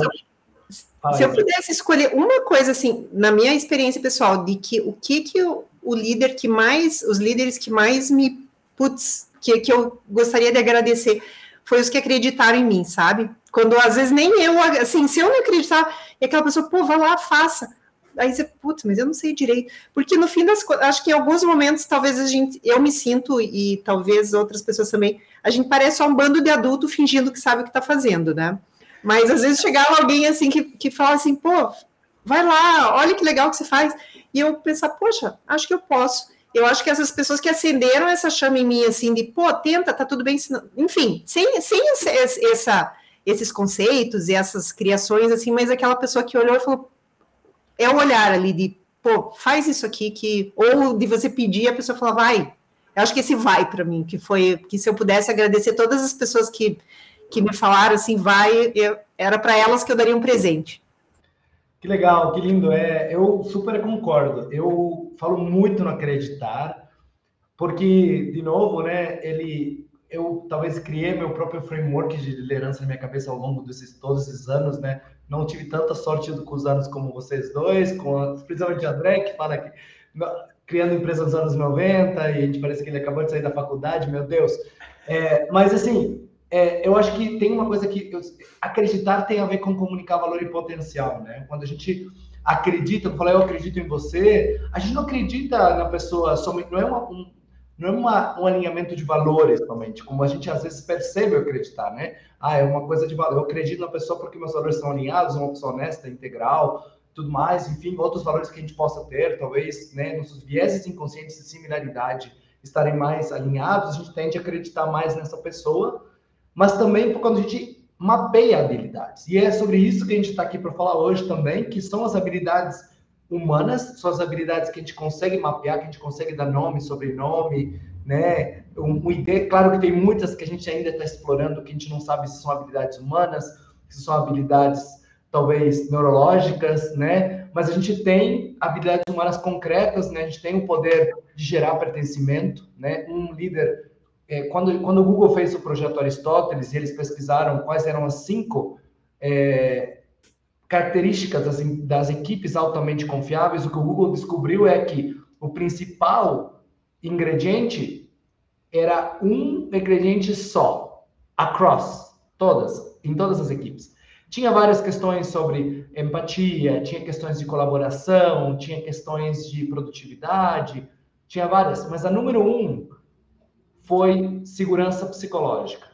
se eu pudesse escolher uma coisa, assim, na minha experiência pessoal, de que o que que o, o líder que mais, os líderes que mais me, putz, que, que eu gostaria de agradecer, foi os que acreditaram em mim, sabe? Quando às vezes nem eu, assim, se eu não acreditar, e aquela pessoa, pô, vai lá, faça. Aí você, putz, mas eu não sei direito. Porque no fim das contas, acho que em alguns momentos, talvez a gente, eu me sinto, e talvez outras pessoas também, a gente parece só um bando de adulto fingindo que sabe o que está fazendo, né? Mas às vezes chegava alguém assim que, que fala assim, pô, vai lá, olha que legal que você faz. E eu pensar, poxa, acho que eu posso. Eu acho que essas pessoas que acenderam essa chama em mim, assim, de, pô, tenta, tá tudo bem. Enfim, sem, sem essa, esses conceitos e essas criações, assim, mas aquela pessoa que olhou e falou, é o olhar ali de, pô, faz isso aqui, que, ou de você pedir, a pessoa falar, vai. Eu acho que esse vai para mim, que foi, que se eu pudesse agradecer todas as pessoas que, que me falaram assim, vai, eu, era para elas que eu daria um presente. Que legal, que lindo. É, eu super concordo. Eu falo muito no acreditar, porque, de novo, né, ele, eu talvez criei meu próprio framework de liderança na minha cabeça ao longo desses todos esses anos, né? Não tive tanta sorte com os anos como vocês dois, com principalmente o André, que fala que criando empresa nos anos 90 e a gente parece que ele acabou de sair da faculdade, meu Deus. É, mas assim, é, eu acho que tem uma coisa que eu, acreditar tem a ver com comunicar valor e potencial, né? Quando a gente acredita, eu falei, eu acredito em você, a gente não acredita na pessoa somente, não é uma, um, não é uma, um alinhamento de valores somente, como a gente às vezes percebe acreditar, né? Ah, é uma coisa de valor, eu acredito na pessoa porque meus valores são alinhados, uma pessoa honesta, integral, tudo mais, enfim, outros valores que a gente possa ter, talvez, né, nossos vieses inconscientes de similaridade estarem mais alinhados, a gente tende a acreditar mais nessa pessoa, mas também quando a gente mapeia habilidades. E é sobre isso que a gente está aqui para falar hoje também, que são as habilidades humanas, são as habilidades que a gente consegue mapear, que a gente consegue dar nome, sobrenome, né? Um, um ID, claro que tem muitas que a gente ainda está explorando, que a gente não sabe se são habilidades humanas, se são habilidades talvez neurológicas, né? Mas a gente tem habilidades humanas concretas, né? A gente tem o poder de gerar pertencimento, né? Um líder é, quando, quando o Google fez o projeto Aristóteles, eles pesquisaram quais eram as cinco é, características das, das equipes altamente confiáveis, o que o Google descobriu é que o principal ingrediente era um ingrediente só, across, todas, em todas as equipes. Tinha várias questões sobre empatia, tinha questões de colaboração, tinha questões de produtividade, tinha várias, mas a número um foi segurança psicológica.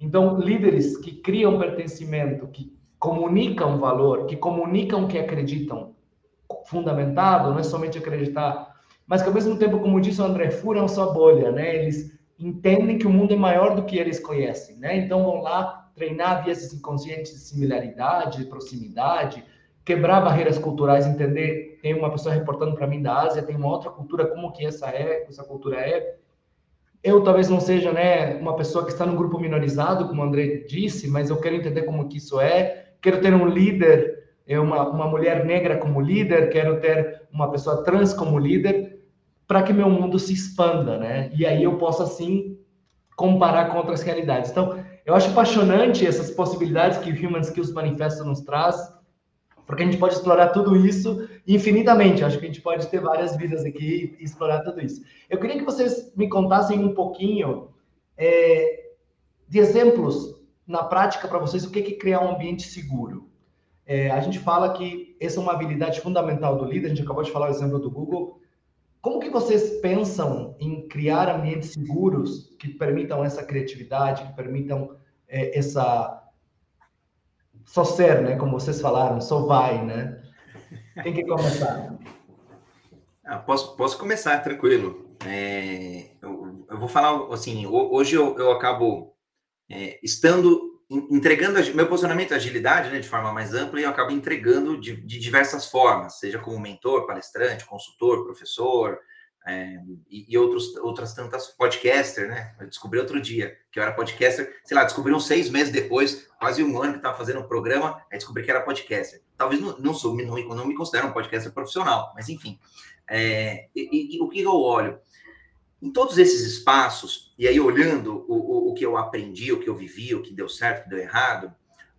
Então, líderes que criam pertencimento, que comunicam valor, que comunicam que acreditam, fundamentado, não é somente acreditar, mas que ao mesmo tempo, como disse o André, furam sua bolha, né? Eles entendem que o mundo é maior do que eles conhecem, né? Então vão lá treinar vias inconscientes de similaridade, de proximidade, quebrar barreiras culturais, entender, tem uma pessoa reportando para mim da Ásia, tem uma outra cultura, como que essa é, essa cultura é, eu talvez não seja né, uma pessoa que está no grupo minorizado, como o André disse, mas eu quero entender como que isso é. Quero ter um líder, é uma, uma mulher negra como líder, quero ter uma pessoa trans como líder, para que meu mundo se expanda, né? E aí eu possa, assim, comparar com outras realidades. Então, eu acho apaixonante essas possibilidades que o Human Skills Manifesto nos traz, porque a gente pode explorar tudo isso infinitamente. Acho que a gente pode ter várias vidas aqui e explorar tudo isso. Eu queria que vocês me contassem um pouquinho é, de exemplos na prática para vocês o que é criar um ambiente seguro. É, a gente fala que essa é uma habilidade fundamental do líder. A gente acabou de falar o exemplo do Google. Como que vocês pensam em criar ambientes seguros que permitam essa criatividade, que permitam é, essa só ser, né? Como vocês falaram, só vai, né? Quem quer começar? Ah, posso, posso começar, tranquilo. É, eu, eu, vou falar assim, hoje eu, eu acabo é, estando entregando meu posicionamento agilidade né, de forma mais ampla e eu acabo entregando de, de diversas formas, seja como mentor, palestrante, consultor, professor, é, e, e, outros, outras tantas podcaster, né? Eu descobri outro dia que eu era podcaster, sei lá, descobri uns seis meses depois, quase um ano que estava fazendo o um programa, aí descobri que era podcaster. Talvez não, não sou, não, não me considero um podcaster profissional, mas enfim. É, e, e, o que eu olho? Em todos esses espaços, e aí olhando o, o, o, que eu aprendi, o que eu vivi, o que deu certo, o que deu errado,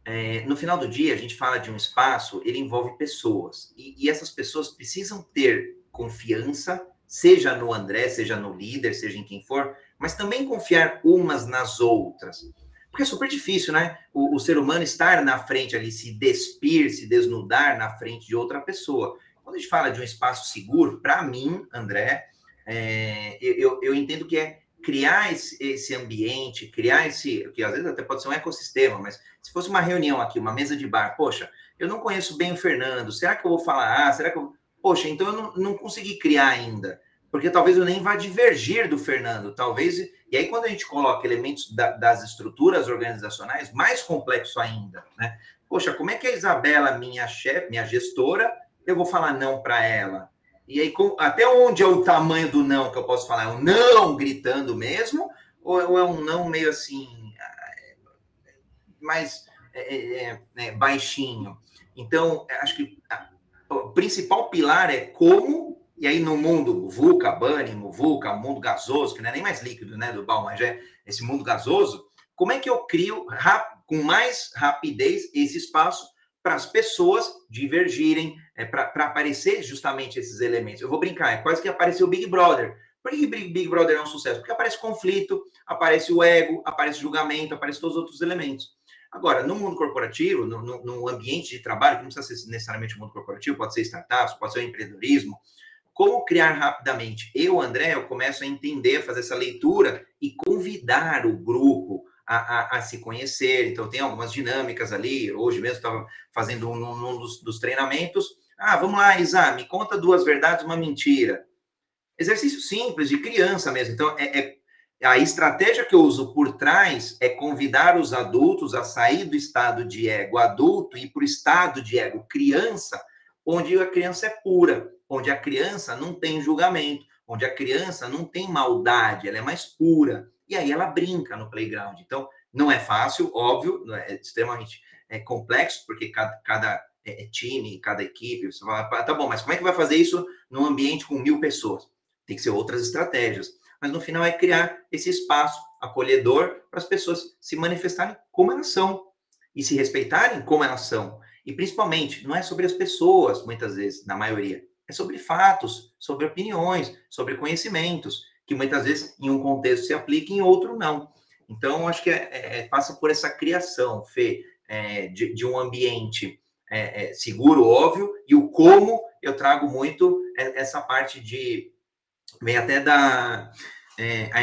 é, no final do dia, a gente fala de um espaço, ele envolve pessoas. E, e, essas pessoas precisam ter confiança, seja no André, seja no líder, seja em quem for, mas também confiar umas nas outras. Porque é super difícil, né? O, o ser humano estar na frente ali, se despir, se desnudar na frente de outra pessoa. Quando a gente fala de um espaço seguro, para mim, André, é, eu, eu entendo que é criar esse, ambiente, criar esse, que às vezes até pode ser um ecossistema, mas se fosse uma reunião aqui, uma mesa de bar, poxa, eu não conheço bem o Fernando, será que eu vou falar ah, será que eu... Poxa, então eu não, não consegui criar ainda, porque talvez eu nem vá divergir do Fernando, talvez, e aí quando a gente coloca elementos da, das estruturas organizacionais, mais complexo ainda, né? Poxa, como é que a Isabela, minha chefe, minha gestora, eu vou falar não para ela? E aí, com, até onde é o tamanho do não que eu posso falar? É um não gritando mesmo? Ou, é um não meio assim, é, mais é, é, é, é, baixinho? Então, acho que o principal pilar é como, e aí no mundo VUCA, BANI, VUCA, mundo gasoso, que não é nem mais líquido, né, do Bal, mas é esse mundo gasoso, como é que eu crio com mais rapidez esse espaço para as pessoas divergirem, é, para aparecer justamente esses elementos. Eu vou brincar, é quase que apareceu o Big Brother. Por que Big Brother é um sucesso? Porque aparece conflito, aparece o ego, aparece julgamento, aparece todos os outros elementos. Agora, no mundo corporativo, no, no, no ambiente de trabalho, que não precisa ser necessariamente o mundo corporativo, pode ser startups, pode ser empreendedorismo, como criar rapidamente? Eu, André, eu começo a entender, fazer essa leitura e convidar o grupo, a, a, a, se conhecer. Então, tem algumas dinâmicas ali. Hoje mesmo estava fazendo um, um dos, dos, treinamentos. Ah, vamos lá, Isa, me conta duas verdades, uma mentira. Exercício simples, de criança mesmo. Então, é, é, a estratégia que eu uso por trás é convidar os adultos a sair do estado de ego adulto e para o estado de ego criança, onde a criança é pura, onde a criança não tem julgamento, onde a criança não tem maldade, ela é mais pura e aí ela brinca no playground. Então, não é fácil, óbvio, é extremamente é, complexo, porque cada, cada é, é time, cada equipe, você fala, tá bom, mas como é que vai fazer isso num ambiente com mil pessoas? Tem que ser outras estratégias. Mas no final é criar esse espaço acolhedor para as pessoas se manifestarem como elas são e se respeitarem como elas são. E principalmente, não é sobre as pessoas, muitas vezes, na maioria, é sobre fatos, sobre opiniões, sobre conhecimentos que muitas vezes em um contexto se aplica, em outro não. Então, acho que é, é, é, passa por essa criação, Fê, é, de, de, um ambiente é, é, seguro, óbvio, e o como eu trago muito essa parte de. Vem até da,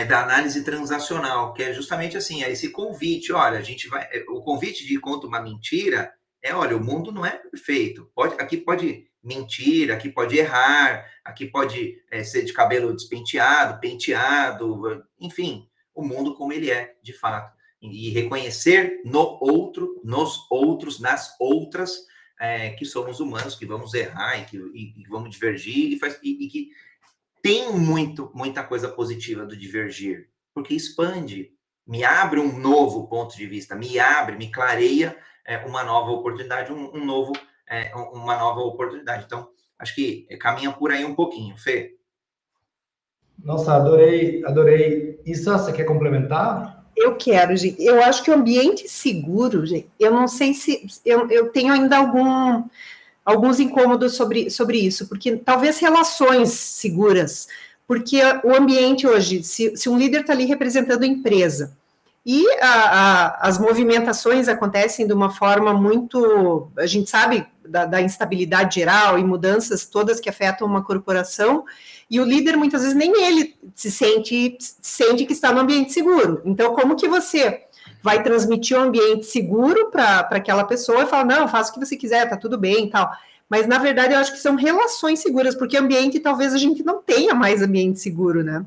da análise transacional, que é justamente assim, é esse convite, olha, a gente vai. O convite de conta uma mentira é, olha, o mundo não é perfeito. Pode, aqui pode mentir, aqui pode errar, aqui pode é, ser de cabelo despenteado, penteado, enfim, o mundo como ele é, de fato. E, reconhecer no outro, nos outros, nas outras, é, que somos humanos, que vamos errar e que, e, e vamos divergir, e, faz, e, e que tem muito, muita coisa positiva do divergir, porque expande, me abre um novo ponto de vista, me abre, me clareia é, uma nova oportunidade, um, um novo é, uma nova oportunidade. Então, acho que caminha por aí um pouquinho. Fê? Nossa, adorei, adorei. Isso você quer complementar? Eu quero, gente. Eu acho que o ambiente seguro, gente, eu não sei se eu, eu tenho ainda algum, alguns incômodos sobre, sobre isso, porque talvez relações seguras, porque o ambiente hoje, se, se um líder está ali representando a empresa, e a, a, as movimentações acontecem de uma forma muito. A gente sabe da, da, instabilidade geral e mudanças todas que afetam uma corporação, e o líder muitas vezes nem ele se sente, sente que está no ambiente seguro. Então, como que você vai transmitir um ambiente seguro para aquela pessoa e falar, não, faça o que você quiser, tá tudo bem e tal. Mas, na verdade, eu acho que são relações seguras, porque ambiente talvez a gente não tenha mais ambiente seguro, né?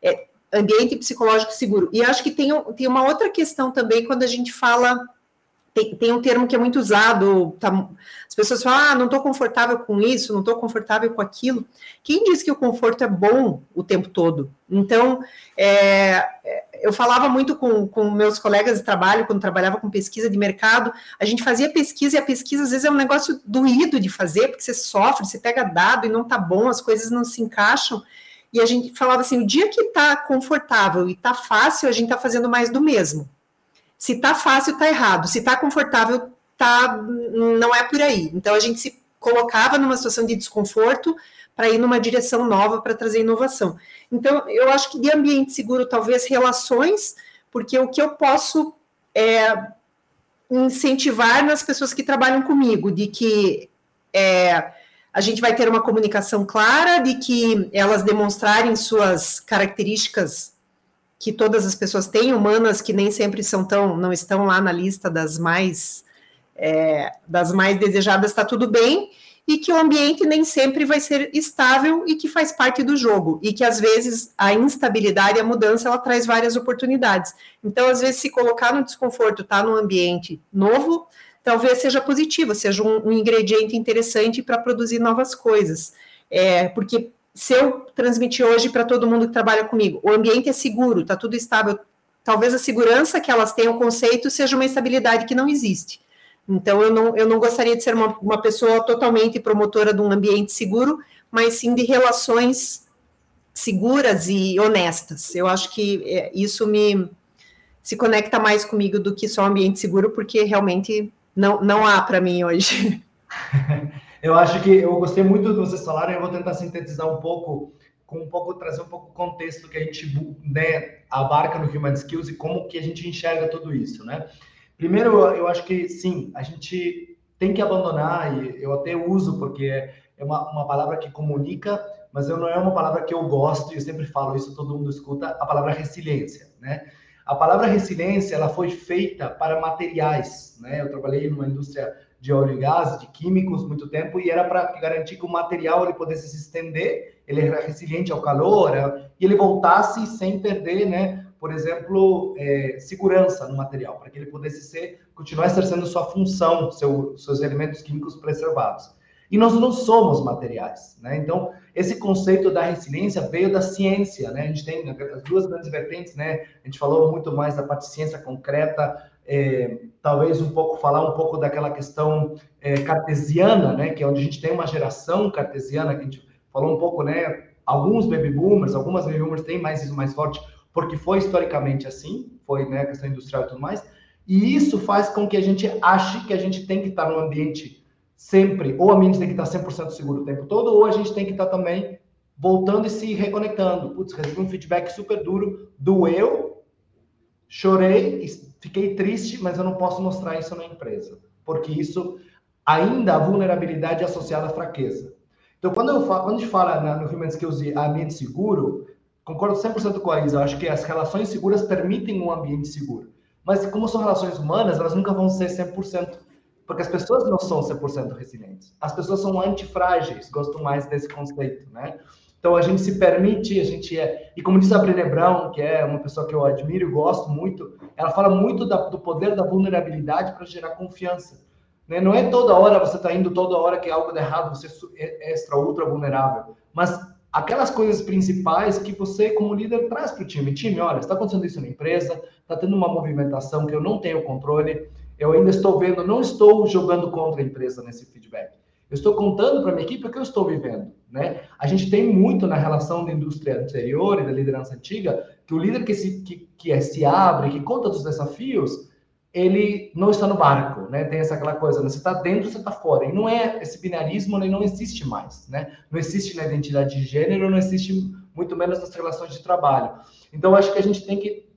É, ambiente psicológico seguro. E acho que tem, tem uma outra questão também quando a gente fala. Tem, tem um termo que é muito usado, tá, as pessoas falam, ah, não estou confortável com isso, não estou confortável com aquilo. Quem diz que o conforto é bom o tempo todo? Então, é, eu falava muito com, com meus colegas de trabalho, quando trabalhava com pesquisa de mercado, a gente fazia pesquisa, e a pesquisa às vezes é um negócio doído de fazer, porque você sofre, você pega dado e não tá bom, as coisas não se encaixam. E a gente falava assim: o dia que está confortável e está fácil, a gente está fazendo mais do mesmo. Se está fácil, está errado. Se está confortável, tá, não é por aí. Então a gente se colocava numa situação de desconforto para ir numa direção nova para trazer inovação. Então eu acho que de ambiente seguro talvez relações, porque o que eu posso é, incentivar nas pessoas que trabalham comigo, de que é, a gente vai ter uma comunicação clara, de que elas demonstrarem suas características que todas as pessoas têm, humanas que nem sempre são tão, não estão lá na lista das mais é, das mais desejadas, está tudo bem, e que o ambiente nem sempre vai ser estável e que faz parte do jogo, e que às vezes a instabilidade, a mudança, ela traz várias oportunidades. Então, às vezes, se colocar no desconforto, estar tá num ambiente novo, talvez seja positivo, seja um, um ingrediente interessante para produzir novas coisas. É, porque se eu transmitir hoje para todo mundo que trabalha comigo, o ambiente é seguro, está tudo estável, talvez a segurança que elas tenham o conceito seja uma estabilidade que não existe. Então, eu não, eu não gostaria de ser uma, uma pessoa totalmente promotora de um ambiente seguro, mas sim de relações seguras e honestas. Eu acho que é, isso me se conecta mais comigo do que só um ambiente seguro, porque realmente não, não há para mim hoje. Eu acho que eu gostei muito do que vocês falaram, eu vou tentar sintetizar um pouco, com um pouco trazer um pouco o contexto que a gente né, abarca no Human Skills e como que a gente enxerga tudo isso, né? Primeiro, eu acho que sim, a gente tem que abandonar, e eu até uso porque é uma, uma palavra que comunica, mas eu não é uma palavra que eu gosto, e eu sempre falo isso, todo mundo escuta, a palavra resiliência, né? A palavra resiliência, ela foi feita para materiais, né? Eu trabalhei numa indústria de óleo e gás, de químicos, muito tempo, e era para garantir que o material ele pudesse se estender, ele era resiliente ao calor, e ele voltasse sem perder, né, por exemplo, é, segurança no material, para que ele pudesse ser, continuar exercendo sua função, seu, seus elementos químicos preservados. E nós não somos materiais, né? Então, esse conceito da resiliência veio da ciência, né? A gente tem as duas grandes vertentes, né? A gente falou muito mais da parte de ciência concreta, é, talvez um pouco falar um pouco daquela questão é, cartesiana, né, que é onde a gente tem uma geração cartesiana que a gente falou um pouco, né, alguns baby boomers, algumas baby boomers têm mais isso mais forte porque foi historicamente assim, foi né, a questão industrial e tudo mais, e isso faz com que a gente ache que a gente tem que estar no ambiente sempre, ou a ambiente tem que estar 100% seguro o tempo todo, ou a gente tem que estar também voltando e se reconectando. Putz, recebi um feedback super duro, doeu, chorei, fiquei triste, mas eu não posso mostrar isso na empresa, porque isso ainda a vulnerabilidade é associada à fraqueza. Então, quando, eu falo, quando a gente fala na, no Human Skills de ambiente seguro, concordo 100% com a Isa, eu acho que as relações seguras permitem um ambiente seguro. Mas como são relações humanas, elas nunca vão ser 100%, porque as pessoas não são 100% resilientes. As pessoas são antifrágeis, gosto mais desse conceito, né? Então a gente se permite, a gente é. E como diz a Brené Brown, que é uma pessoa que eu admiro e gosto muito, ela fala muito da, do poder da vulnerabilidade para gerar confiança. Né? Não é toda hora você está indo toda hora que é algo de errado, você é extra, ultra vulnerável. Mas aquelas coisas principais que você, como líder, traz para o time. Time, olha, está acontecendo isso na empresa, está tendo uma movimentação que eu não tenho controle, eu ainda estou vendo, não estou jogando contra a empresa nesse feedback. Eu estou contando para minha equipe o que eu estou vivendo. Né? A gente tem muito na relação da indústria anterior e da liderança antiga que o líder que se, que, que é, se abre, que conta dos desafios, ele não está no barco, né? Tem essa aquela coisa, né? você está dentro, você está fora. E não é esse binarismo, ele não existe mais, né? Não existe na identidade de gênero, não existe muito menos nas relações de trabalho. Então, acho que a gente tem que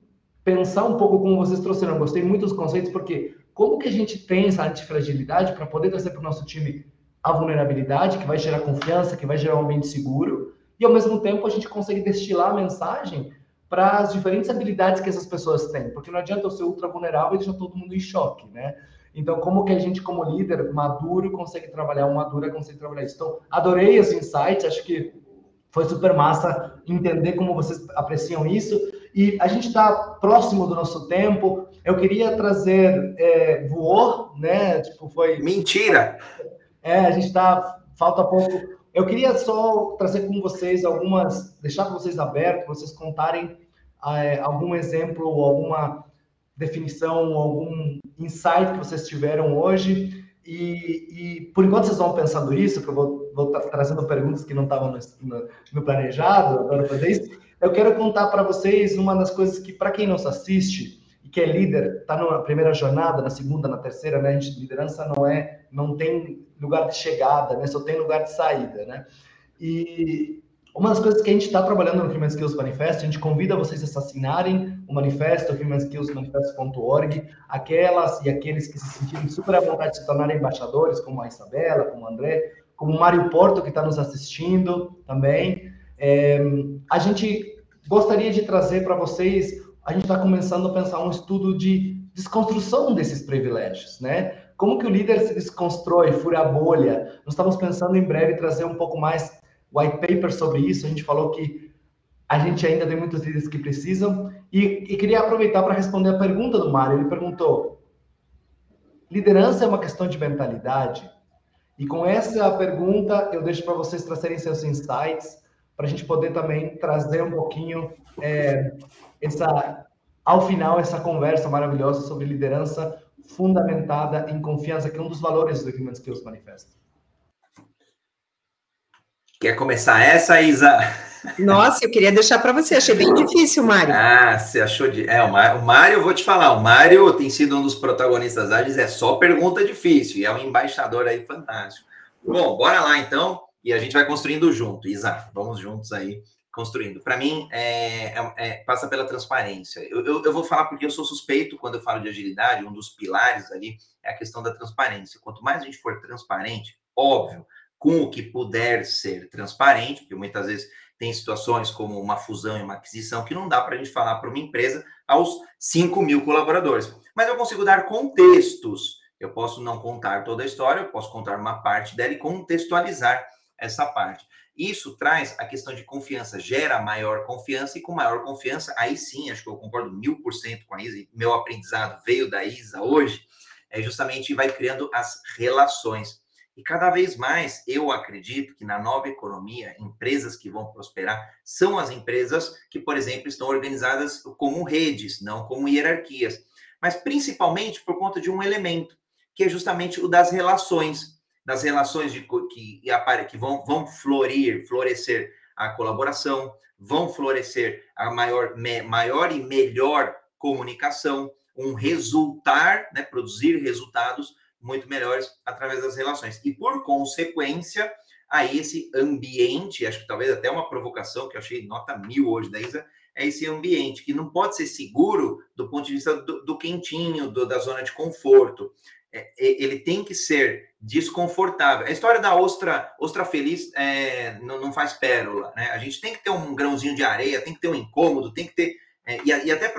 pensar um pouco como vocês trouxeram. Gostei muito dos conceitos, porque como que a gente tem essa antifragilidade para poder trazer para o nosso time a vulnerabilidade, que vai gerar confiança, que vai gerar um ambiente seguro, e ao mesmo tempo a gente consegue destilar a mensagem para as diferentes habilidades que essas pessoas têm, porque não adianta eu ser ultra vulnerável e deixar todo mundo em choque, né? Então, como que a gente, como líder maduro, consegue trabalhar, um madura consegue trabalhar isso? Então, adorei esse insight, acho que foi super massa entender como vocês apreciam isso. E a gente está próximo do nosso tempo. Eu queria trazer é, voou, né? Tipo, foi. Mentira! É, a gente está. Falta pouco. Eu queria só trazer com vocês algumas. Deixar com vocês aberto, vocês contarem é, algum exemplo, alguma definição, algum insight que vocês tiveram hoje. E, e por enquanto vocês vão pensando isso, que eu vou, vou trazendo perguntas que não estavam no, no, no planejado, agora fazer isso. Eu quero contar para vocês uma das coisas que, para quem nos assiste, e que é líder, está na primeira jornada, na segunda, na terceira, né? A gente, liderança não é, não tem lugar de chegada, né? Só tem lugar de saída, né? E uma das coisas que a gente está trabalhando no Human Skills Manifesto, a gente convida vocês a assinarem o manifesto, humanskillsmanifesto.org, aquelas e aqueles que se sentirem super à vontade de se tornarem embaixadores, como a Isabela, como o André, como o Mário Porto, que está nos assistindo também. É, a gente gostaria de trazer para vocês a gente está começando a pensar um estudo de desconstrução desses privilégios, né? Como que o líder se desconstrói, fura a bolha? Nós estamos pensando em breve trazer um pouco mais white paper sobre isso. A gente falou que a gente ainda tem muitos líderes que precisam. E, e queria aproveitar para responder a pergunta do Mário. Ele perguntou: liderança é uma questão de mentalidade? E com essa pergunta, eu deixo para vocês trazerem seus insights, para a gente poder também trazer um pouquinho é, essa, ao final, essa conversa maravilhosa sobre liderança fundamentada em confiança, que é um dos valores do Human Skills Manifesto. Quer começar essa, Isa? Nossa, eu queria deixar para você, achei bem difícil, Mário. Ah, você achou de. É, o Mário, eu vou te falar, o Mário tem sido um dos protagonistas da é só pergunta difícil, e é um embaixador aí fantástico. Bom, bora lá então, e a gente vai construindo junto, Isa, vamos juntos aí construindo. Para mim, é, é, é, passa pela transparência. Eu, eu, eu, vou falar porque eu sou suspeito quando eu falo de agilidade, um dos pilares ali é a questão da transparência. Quanto mais a gente for transparente, óbvio, com o que puder ser transparente, porque muitas vezes tem situações como uma fusão e uma aquisição que não dá para a gente falar para uma empresa aos 5 mil colaboradores. Mas eu consigo dar contextos. Eu posso não contar toda a história, eu posso contar uma parte dela e contextualizar essa parte. Isso traz a questão de confiança, gera maior confiança, e com maior confiança, aí sim, acho que eu concordo mil por cento com a Isa, meu aprendizado veio da Isa hoje, é justamente vai criando as relações. E cada vez mais eu acredito que na nova economia, empresas que vão prosperar são as empresas que, por exemplo, estão organizadas como redes, não como hierarquias. Mas principalmente por conta de um elemento, que é justamente o das relações das relações de, que, que vão, vão florir, florescer a colaboração, vão florescer a maior, me, maior e melhor comunicação, um resultar, né, produzir resultados muito melhores através das relações. E por consequência, a esse ambiente, acho que talvez até uma provocação que eu achei nota mil hoje da Isa, é esse ambiente que não pode ser seguro do ponto de vista do, do quentinho, do, da zona de conforto. É, ele tem que ser desconfortável. A história da ostra, ostra feliz é, não, não, faz pérola, né? A gente tem que ter um grãozinho de areia, tem que ter um incômodo, tem que ter é, e, e, até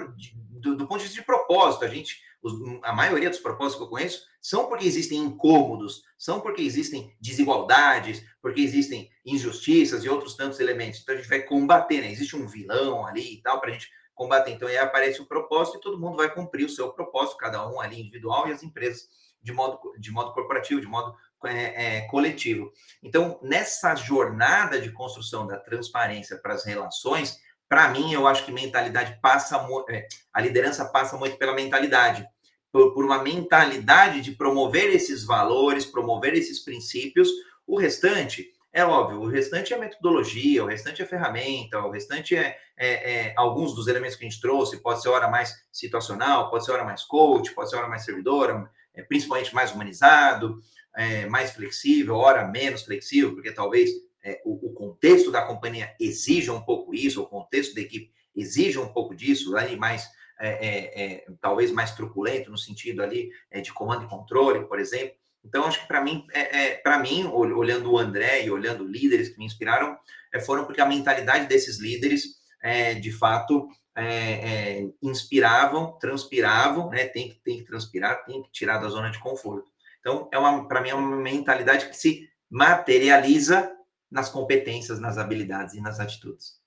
do, do, ponto de vista de propósito, a gente, os, a maioria dos propósitos que eu conheço são porque existem incômodos, são porque existem desigualdades, porque existem injustiças e outros tantos elementos. Então a gente vai combater, né? Existe um vilão ali e tal para a gente combater. Então aí aparece o propósito e todo mundo vai cumprir o seu propósito, cada um ali individual e as empresas de modo, de modo corporativo, de modo é, é, coletivo. Então, nessa jornada de construção da transparência para as relações, para mim, eu acho que mentalidade passa, é, a liderança passa muito pela mentalidade, por, por uma mentalidade de promover esses valores, promover esses princípios. O restante é óbvio, o restante é metodologia, o restante é ferramenta, o restante é, é, é, alguns dos elementos que a gente trouxe, pode ser hora mais situacional, pode ser hora mais coach, pode ser hora mais servidora, é, principalmente mais humanizado, é, mais flexível, hora menos flexível, porque talvez é, o, o, contexto da companhia exija um pouco isso, o contexto da equipe exija um pouco disso, ali mais é, talvez mais truculento no sentido ali de comando e controle, por exemplo. Então, acho que para mim, é, é para mim, olhando o André e olhando líderes que me inspiraram, é, foram porque a mentalidade desses líderes, é, de fato, é, é, inspiravam, transpiravam, né? Tem que, tem que transpirar, tem que tirar da zona de conforto. Então, é uma, para mim, é uma mentalidade que se materializa nas competências, nas habilidades e nas atitudes.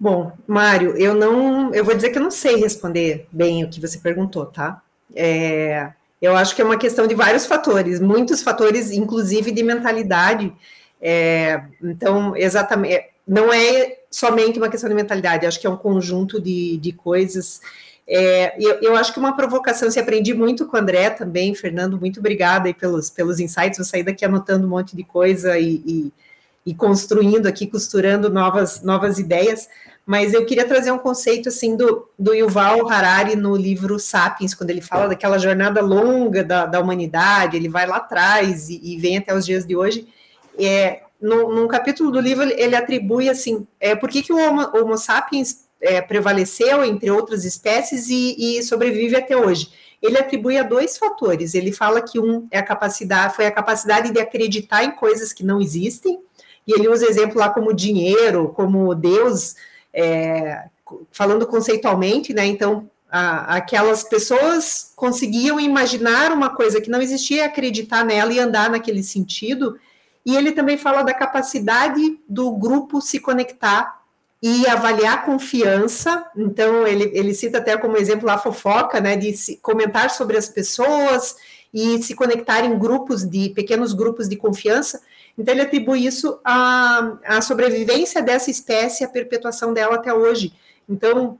Bom, Mário, eu não, eu vou dizer que eu não sei responder bem o que você perguntou, tá? É, eu acho que é uma questão de vários fatores, muitos fatores, inclusive de mentalidade. É, então, exatamente, não é somente uma questão de mentalidade, acho que é um conjunto de, de coisas. É, eu, eu, acho que uma provocação, se aprendi muito com o André também, Fernando, muito obrigada aí pelos, pelos insights, vou sair daqui anotando um monte de coisa e, e, e construindo aqui, costurando novas, novas ideias, mas eu queria trazer um conceito assim do, do Yuval Harari no livro Sapiens, quando ele fala daquela jornada longa da, da humanidade, ele vai lá atrás e, e vem até os dias de hoje. É, no, num capítulo do livro, ele atribui assim, é, por que, que o Homo, Homo sapiens é, prevaleceu entre outras espécies e, e sobrevive até hoje ele atribui a dois fatores. Ele fala que um é a capacidade, foi a capacidade de acreditar em coisas que não existem, e ele usa exemplo lá como dinheiro, como Deus, é, falando conceitualmente, né? Então, a, aquelas pessoas conseguiam imaginar uma coisa que não existia, acreditar nela e andar naquele sentido. E ele também fala da capacidade do grupo se conectar e avaliar confiança. Então, ele, ele cita até como exemplo a fofoca, né, de comentar sobre as pessoas e se conectar em grupos de pequenos grupos de confiança. Então, ele atribui isso à, à sobrevivência dessa espécie, à perpetuação dela até hoje. Então,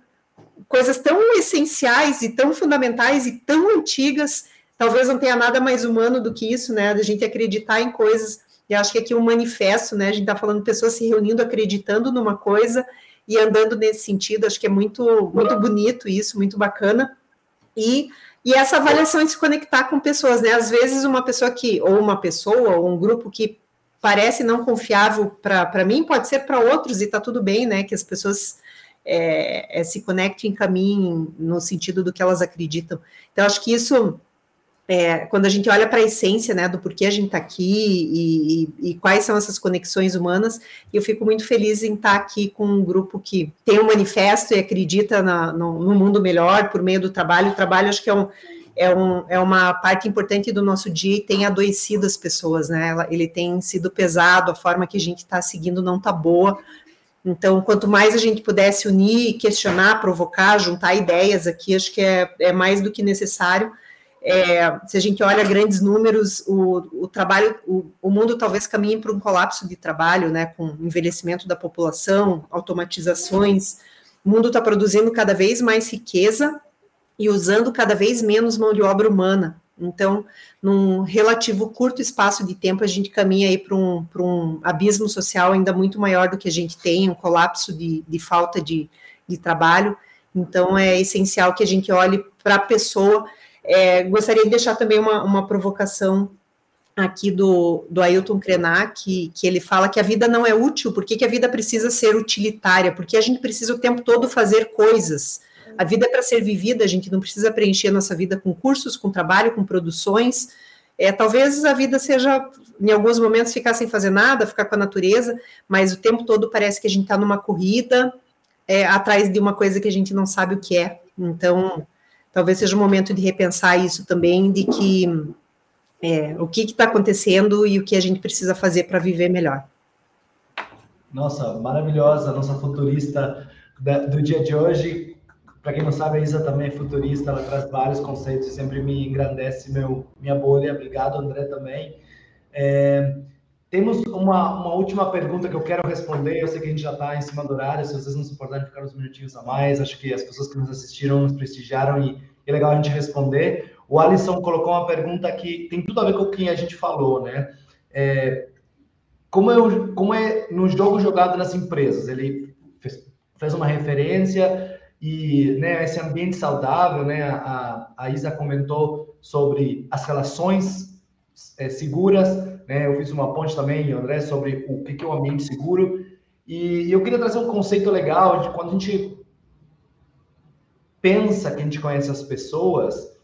coisas tão essenciais e tão fundamentais e tão antigas, talvez não tenha nada mais humano do que isso, né? Da gente acreditar em coisas e acho que aqui um manifesto, né? A gente está falando de pessoas se reunindo, acreditando numa coisa e andando nesse sentido. Acho que é muito, muito bonito isso, muito bacana. E, e essa avaliação de se conectar com pessoas, né? Às vezes uma pessoa que, ou uma pessoa, ou um grupo que parece não confiável para mim, pode ser para outros, e está tudo bem, né? Que as pessoas é, é, se conectem caminhem no sentido do que elas acreditam. Então, acho que isso é, quando a gente olha para a essência, né, do porquê a gente está aqui e, e, e, quais são essas conexões humanas, eu fico muito feliz em estar tá aqui com um grupo que tem um manifesto e acredita na, no, no, mundo melhor por meio do trabalho. O trabalho acho que é, um, é, um, é uma parte importante do nosso dia e tem adoecido as pessoas, né? Ele tem sido pesado, a forma que a gente está seguindo não está boa. Então, quanto mais a gente pudesse unir, questionar, provocar, juntar ideias aqui, acho que é, é mais do que necessário é, se a gente olha grandes números, o, o trabalho, o, o, mundo talvez caminhe para um colapso de trabalho, né, com envelhecimento da população, automatizações. O mundo está produzindo cada vez mais riqueza e usando cada vez menos mão de obra humana. Então, num relativo curto espaço de tempo, a gente caminha aí para um, um abismo social ainda muito maior do que a gente tem, um colapso de, de falta de, de trabalho. Então, é essencial que a gente olhe para a pessoa é, gostaria de deixar também uma, uma provocação aqui do, do Ailton Krenak, que, que ele fala que a vida não é útil, por que a vida precisa ser utilitária? Porque a gente precisa o tempo todo fazer coisas. A vida é para ser vivida, a gente não precisa preencher a nossa vida com cursos, com trabalho, com produções. É, talvez a vida seja, em alguns momentos, ficar sem fazer nada, ficar com a natureza, mas o tempo todo parece que a gente está numa corrida é, atrás de uma coisa que a gente não sabe o que é. Então, talvez seja o momento de repensar isso também, de que é, o que está acontecendo e o que a gente precisa fazer para viver melhor. Nossa, maravilhosa, nossa futurista da, do dia de hoje. Para quem não sabe, a Isa também é futurista, ela traz vários conceitos e sempre me engrandece meu, minha bolha. Obrigado, André, também. É, temos uma, uma última pergunta que eu quero responder. Eu sei que a gente já está em cima do horário, se vocês não se importarem ficar uns minutinhos a mais, acho que as pessoas que nos assistiram nos prestigiaram e é legal a gente responder. O Alisson colocou uma pergunta que tem tudo a ver com o que a gente falou, né? É, como, é, como é no jogo jogado nas empresas? Ele fez, fez uma referência e né, esse ambiente saudável, né? A, a Isa comentou sobre as relações é, seguras, né? Eu fiz uma ponte também, André, sobre o que é o ambiente seguro. E eu queria trazer um conceito legal de quando a gente pensa que a gente conhece as pessoas,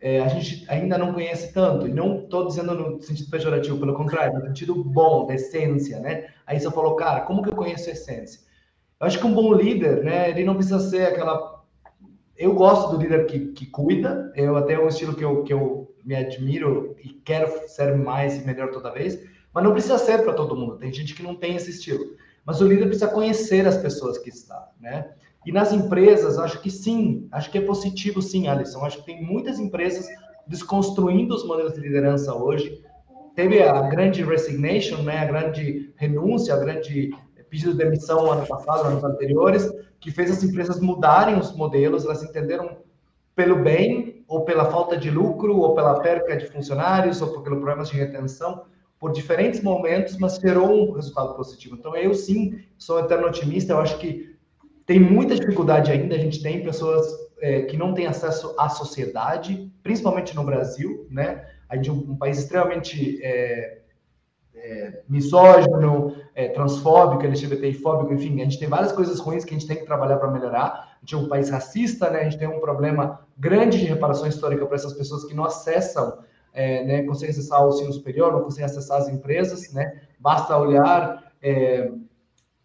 é, a gente ainda não conhece tanto. E não estou dizendo no sentido pejorativo, pelo contrário, no sentido bom, da essência, né? Aí você falou, cara, como que eu conheço a essência? Eu acho que um bom líder, né, ele não precisa ser aquela. Eu gosto do líder que, que cuida, eu até é um estilo que eu, que eu me admiro e quero ser mais e melhor toda vez, mas não precisa ser para todo mundo. Tem gente que não tem esse estilo. Mas o líder precisa conhecer as pessoas que está, né? E nas empresas, acho que sim, acho que é positivo sim, Alisson. Acho que tem muitas empresas desconstruindo os modelos de liderança hoje. Teve a grande resignation, né, a grande renúncia, a grande pedido de demissão ano passado, anos anteriores, que fez as empresas mudarem os modelos, elas entenderam pelo bem, ou pela falta de lucro, ou pela perca de funcionários, ou pelo problemas de retenção, por diferentes momentos, mas gerou um resultado positivo. Então, eu sim sou um eterno otimista, eu acho que Tem muita dificuldade ainda, a gente tem pessoas é, que não têm acesso à sociedade, principalmente no Brasil, né? A gente é um, um país extremamente é, é, misógino, é, transfóbico, LGBTI-fóbico, enfim, a gente tem várias coisas ruins que a gente tem que trabalhar para melhorar. A gente é um país racista, né? A gente tem um problema grande de reparação histórica para essas pessoas que não acessam, é, né? Conseguem acessar o ensino superior, não conseguem acessar as empresas, né? Basta olhar é,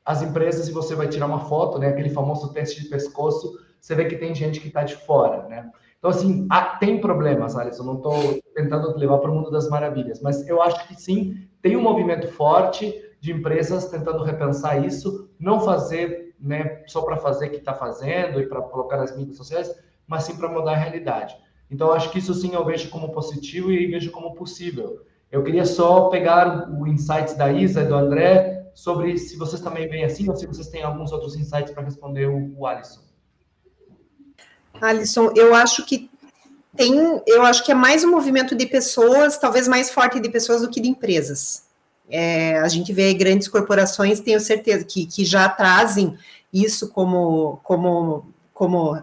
as empresas e você vai tirar uma foto, né? Aquele famoso teste de pescoço, você vê que tem gente que está de fora, né? Então, assim, há, tem problemas, Alisson. Não estou tentando te levar para o mundo das maravilhas, mas eu acho que sim, tem um movimento forte de empresas tentando repensar isso, não fazer né, só para fazer o que está fazendo e para colocar nas mídias sociais, mas sim para mudar a realidade. Então, acho que isso sim eu vejo como positivo e vejo como possível. Eu queria só pegar o insights da Isa e do André sobre se vocês também veem assim ou se vocês têm alguns outros insights para responder o, o Alisson. Alisson, eu acho que tem, eu acho que é mais um movimento de pessoas, talvez mais forte de pessoas do que de empresas. É, a gente vê grandes corporações, tenho certeza, que, que já trazem isso como, como, como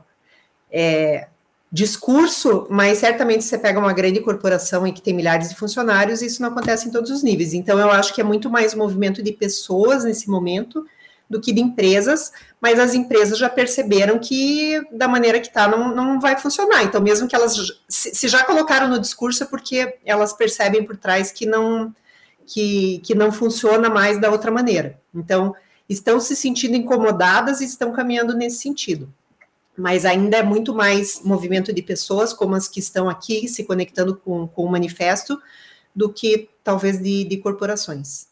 é, discurso, mas certamente você pega uma grande corporação em que tem milhares de funcionários, e isso não acontece em todos os níveis. Então, eu acho que é muito mais um movimento de pessoas nesse momento do que de empresas, mas as empresas já perceberam que da maneira que está não, não vai funcionar. Então, mesmo que elas se já colocaram no discurso, é porque elas percebem por trás que não que, que não funciona mais da outra maneira. Então, estão se sentindo incomodadas e estão caminhando nesse sentido. Mas ainda é muito mais movimento de pessoas, como as que estão aqui se conectando com, com o manifesto, do que talvez de, de corporações.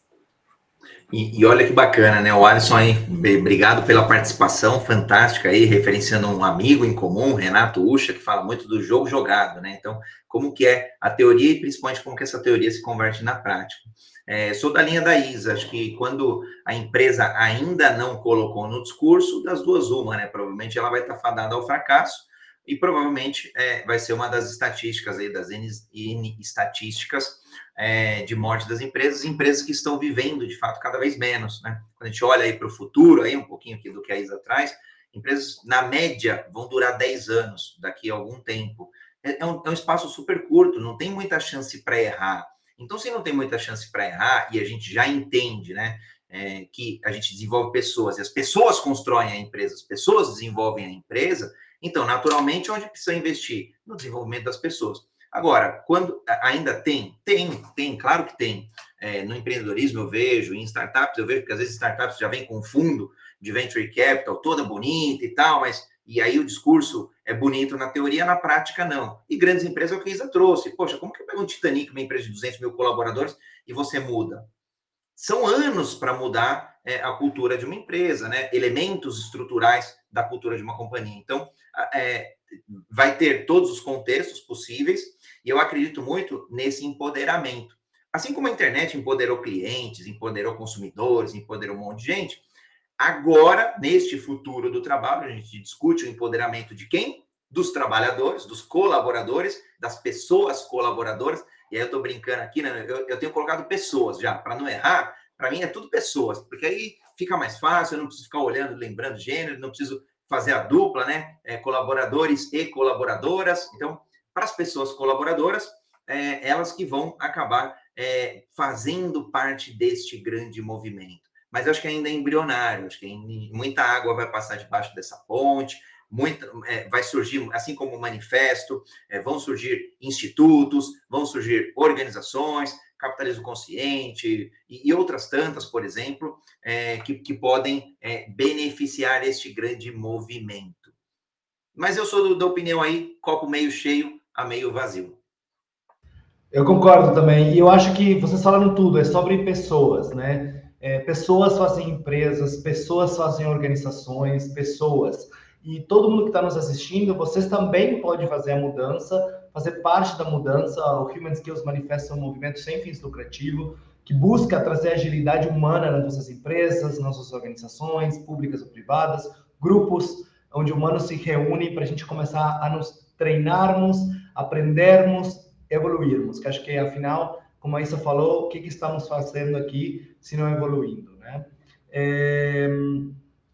E, e, olha que bacana, né? O Alisson aí, obrigado pela participação fantástica aí, referenciando um amigo em comum, Renato Ucha, que fala muito do jogo jogado, né? Então, como que é a teoria e principalmente como que essa teoria se converte na prática. É, sou da linha da Isa, acho que quando a empresa ainda não colocou no discurso, das duas uma, né? Provavelmente ela vai estar fadada ao fracasso e provavelmente é, vai ser uma das estatísticas aí, das N, N estatísticas é, de morte das empresas, empresas que estão vivendo, de fato, cada vez menos, né? Quando a gente olha aí para o futuro, aí um pouquinho aqui do que a Isa traz, empresas, na média, vão durar 10 anos daqui a algum tempo. É, é, um, é um espaço super curto, não tem muita chance para errar. Então, se não tem muita chance para errar, e a gente já entende, né, é, que a gente desenvolve pessoas, e as pessoas constroem a empresa, as pessoas desenvolvem a empresa, então, naturalmente, onde precisa investir? No desenvolvimento das pessoas. Agora, quando ainda tem, tem, tem, claro que tem. É, no empreendedorismo eu vejo, em startups eu vejo, porque às vezes startups já vem com fundo de venture capital toda bonita e tal, mas e aí o discurso é bonito na teoria, na prática não. E grandes empresas é o que a Isa trouxe. Poxa, como que eu pego um Titanic, uma empresa de 200 mil colaboradores, e você muda? São anos para mudar é, a cultura de uma empresa, né? Elementos estruturais da cultura de uma companhia. Então, é, vai ter todos os contextos possíveis, e eu acredito muito nesse empoderamento. Assim como a internet empoderou clientes, empoderou consumidores, empoderou um monte de gente, agora, neste futuro do trabalho, a gente discute o empoderamento de quem? Dos trabalhadores, dos colaboradores, das pessoas colaboradoras. E aí eu estou brincando aqui, né? Eu, eu tenho colocado pessoas já, para não errar, para mim é tudo pessoas, porque aí fica mais fácil, eu não preciso ficar olhando, lembrando gênero, não preciso fazer a dupla, né? É, colaboradores e colaboradoras. Então, para as pessoas colaboradoras, é, elas que vão acabar é, fazendo parte deste grande movimento. Mas eu acho que ainda é embrionário, acho que muita água vai passar debaixo dessa ponte, muita, é, vai surgir, assim como o manifesto, é, vão surgir institutos, vão surgir organizações, capitalismo consciente e, outras tantas, por exemplo, é, que, que, podem é, beneficiar este grande movimento. Mas eu sou do, da opinião aí, copo meio cheio, a meio vazio. Eu concordo também. E eu acho que vocês falaram tudo, é sobre pessoas, né? É, pessoas fazem empresas, pessoas fazem organizações, pessoas. E todo mundo que está nos assistindo, vocês também podem fazer a mudança, fazer parte da mudança. O Human Skills Manifesto é um movimento sem fins lucrativos, que busca trazer agilidade humana nas nossas empresas, nas nossas organizações, públicas ou privadas, grupos onde humanos se reúnem para a gente começar a nos treinarmos, aprendermos, evoluirmos. Que acho que, afinal, como a Isa falou, o que, que estamos fazendo aqui se não evoluindo, né? É...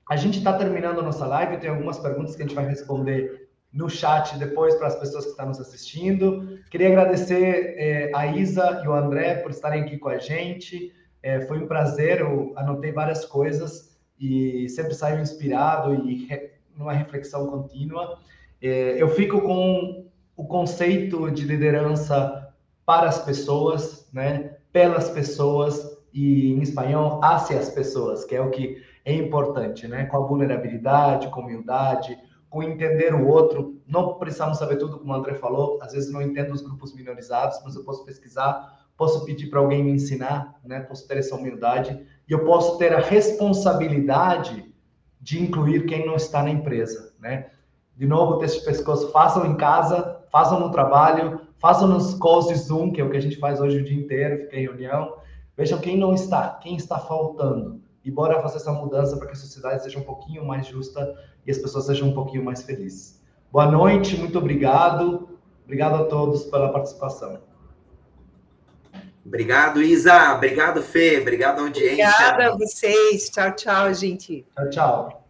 A gente está terminando a nossa live, tem algumas perguntas que a gente vai responder no chat depois para as pessoas que estão nos assistindo. Queria agradecer é, a Isa e o André por estarem aqui com a gente. É, foi um prazer, eu anotei várias coisas e sempre saio inspirado e re, numa reflexão contínua. Eu fico com o conceito de liderança para as pessoas, né? pelas pessoas e em espanhol, hacia as pessoas, que é o que é importante, né? Com a vulnerabilidade, com humildade, com entender o outro. Não precisamos saber tudo, como o André falou. Às vezes não entendo os grupos minorizados, mas eu posso pesquisar, posso pedir para alguém me ensinar, né? Posso ter essa humildade e eu posso ter a responsabilidade de incluir quem não está na empresa, né? De novo, o texto de pescoço, façam em casa, façam no trabalho, façam nos calls de Zoom, que é o que a gente faz hoje o dia inteiro, fica em reunião. Vejam quem não está, quem está faltando e bora fazer essa mudança para que a sociedade seja um pouquinho mais justa e as pessoas sejam um pouquinho mais felizes. Boa noite, muito obrigado. Obrigado a todos pela participação. Obrigado, Isa. Obrigado, Fê. Obrigado, audiência. Obrigada a vocês. Tchau, tchau, gente. Tchau, tchau.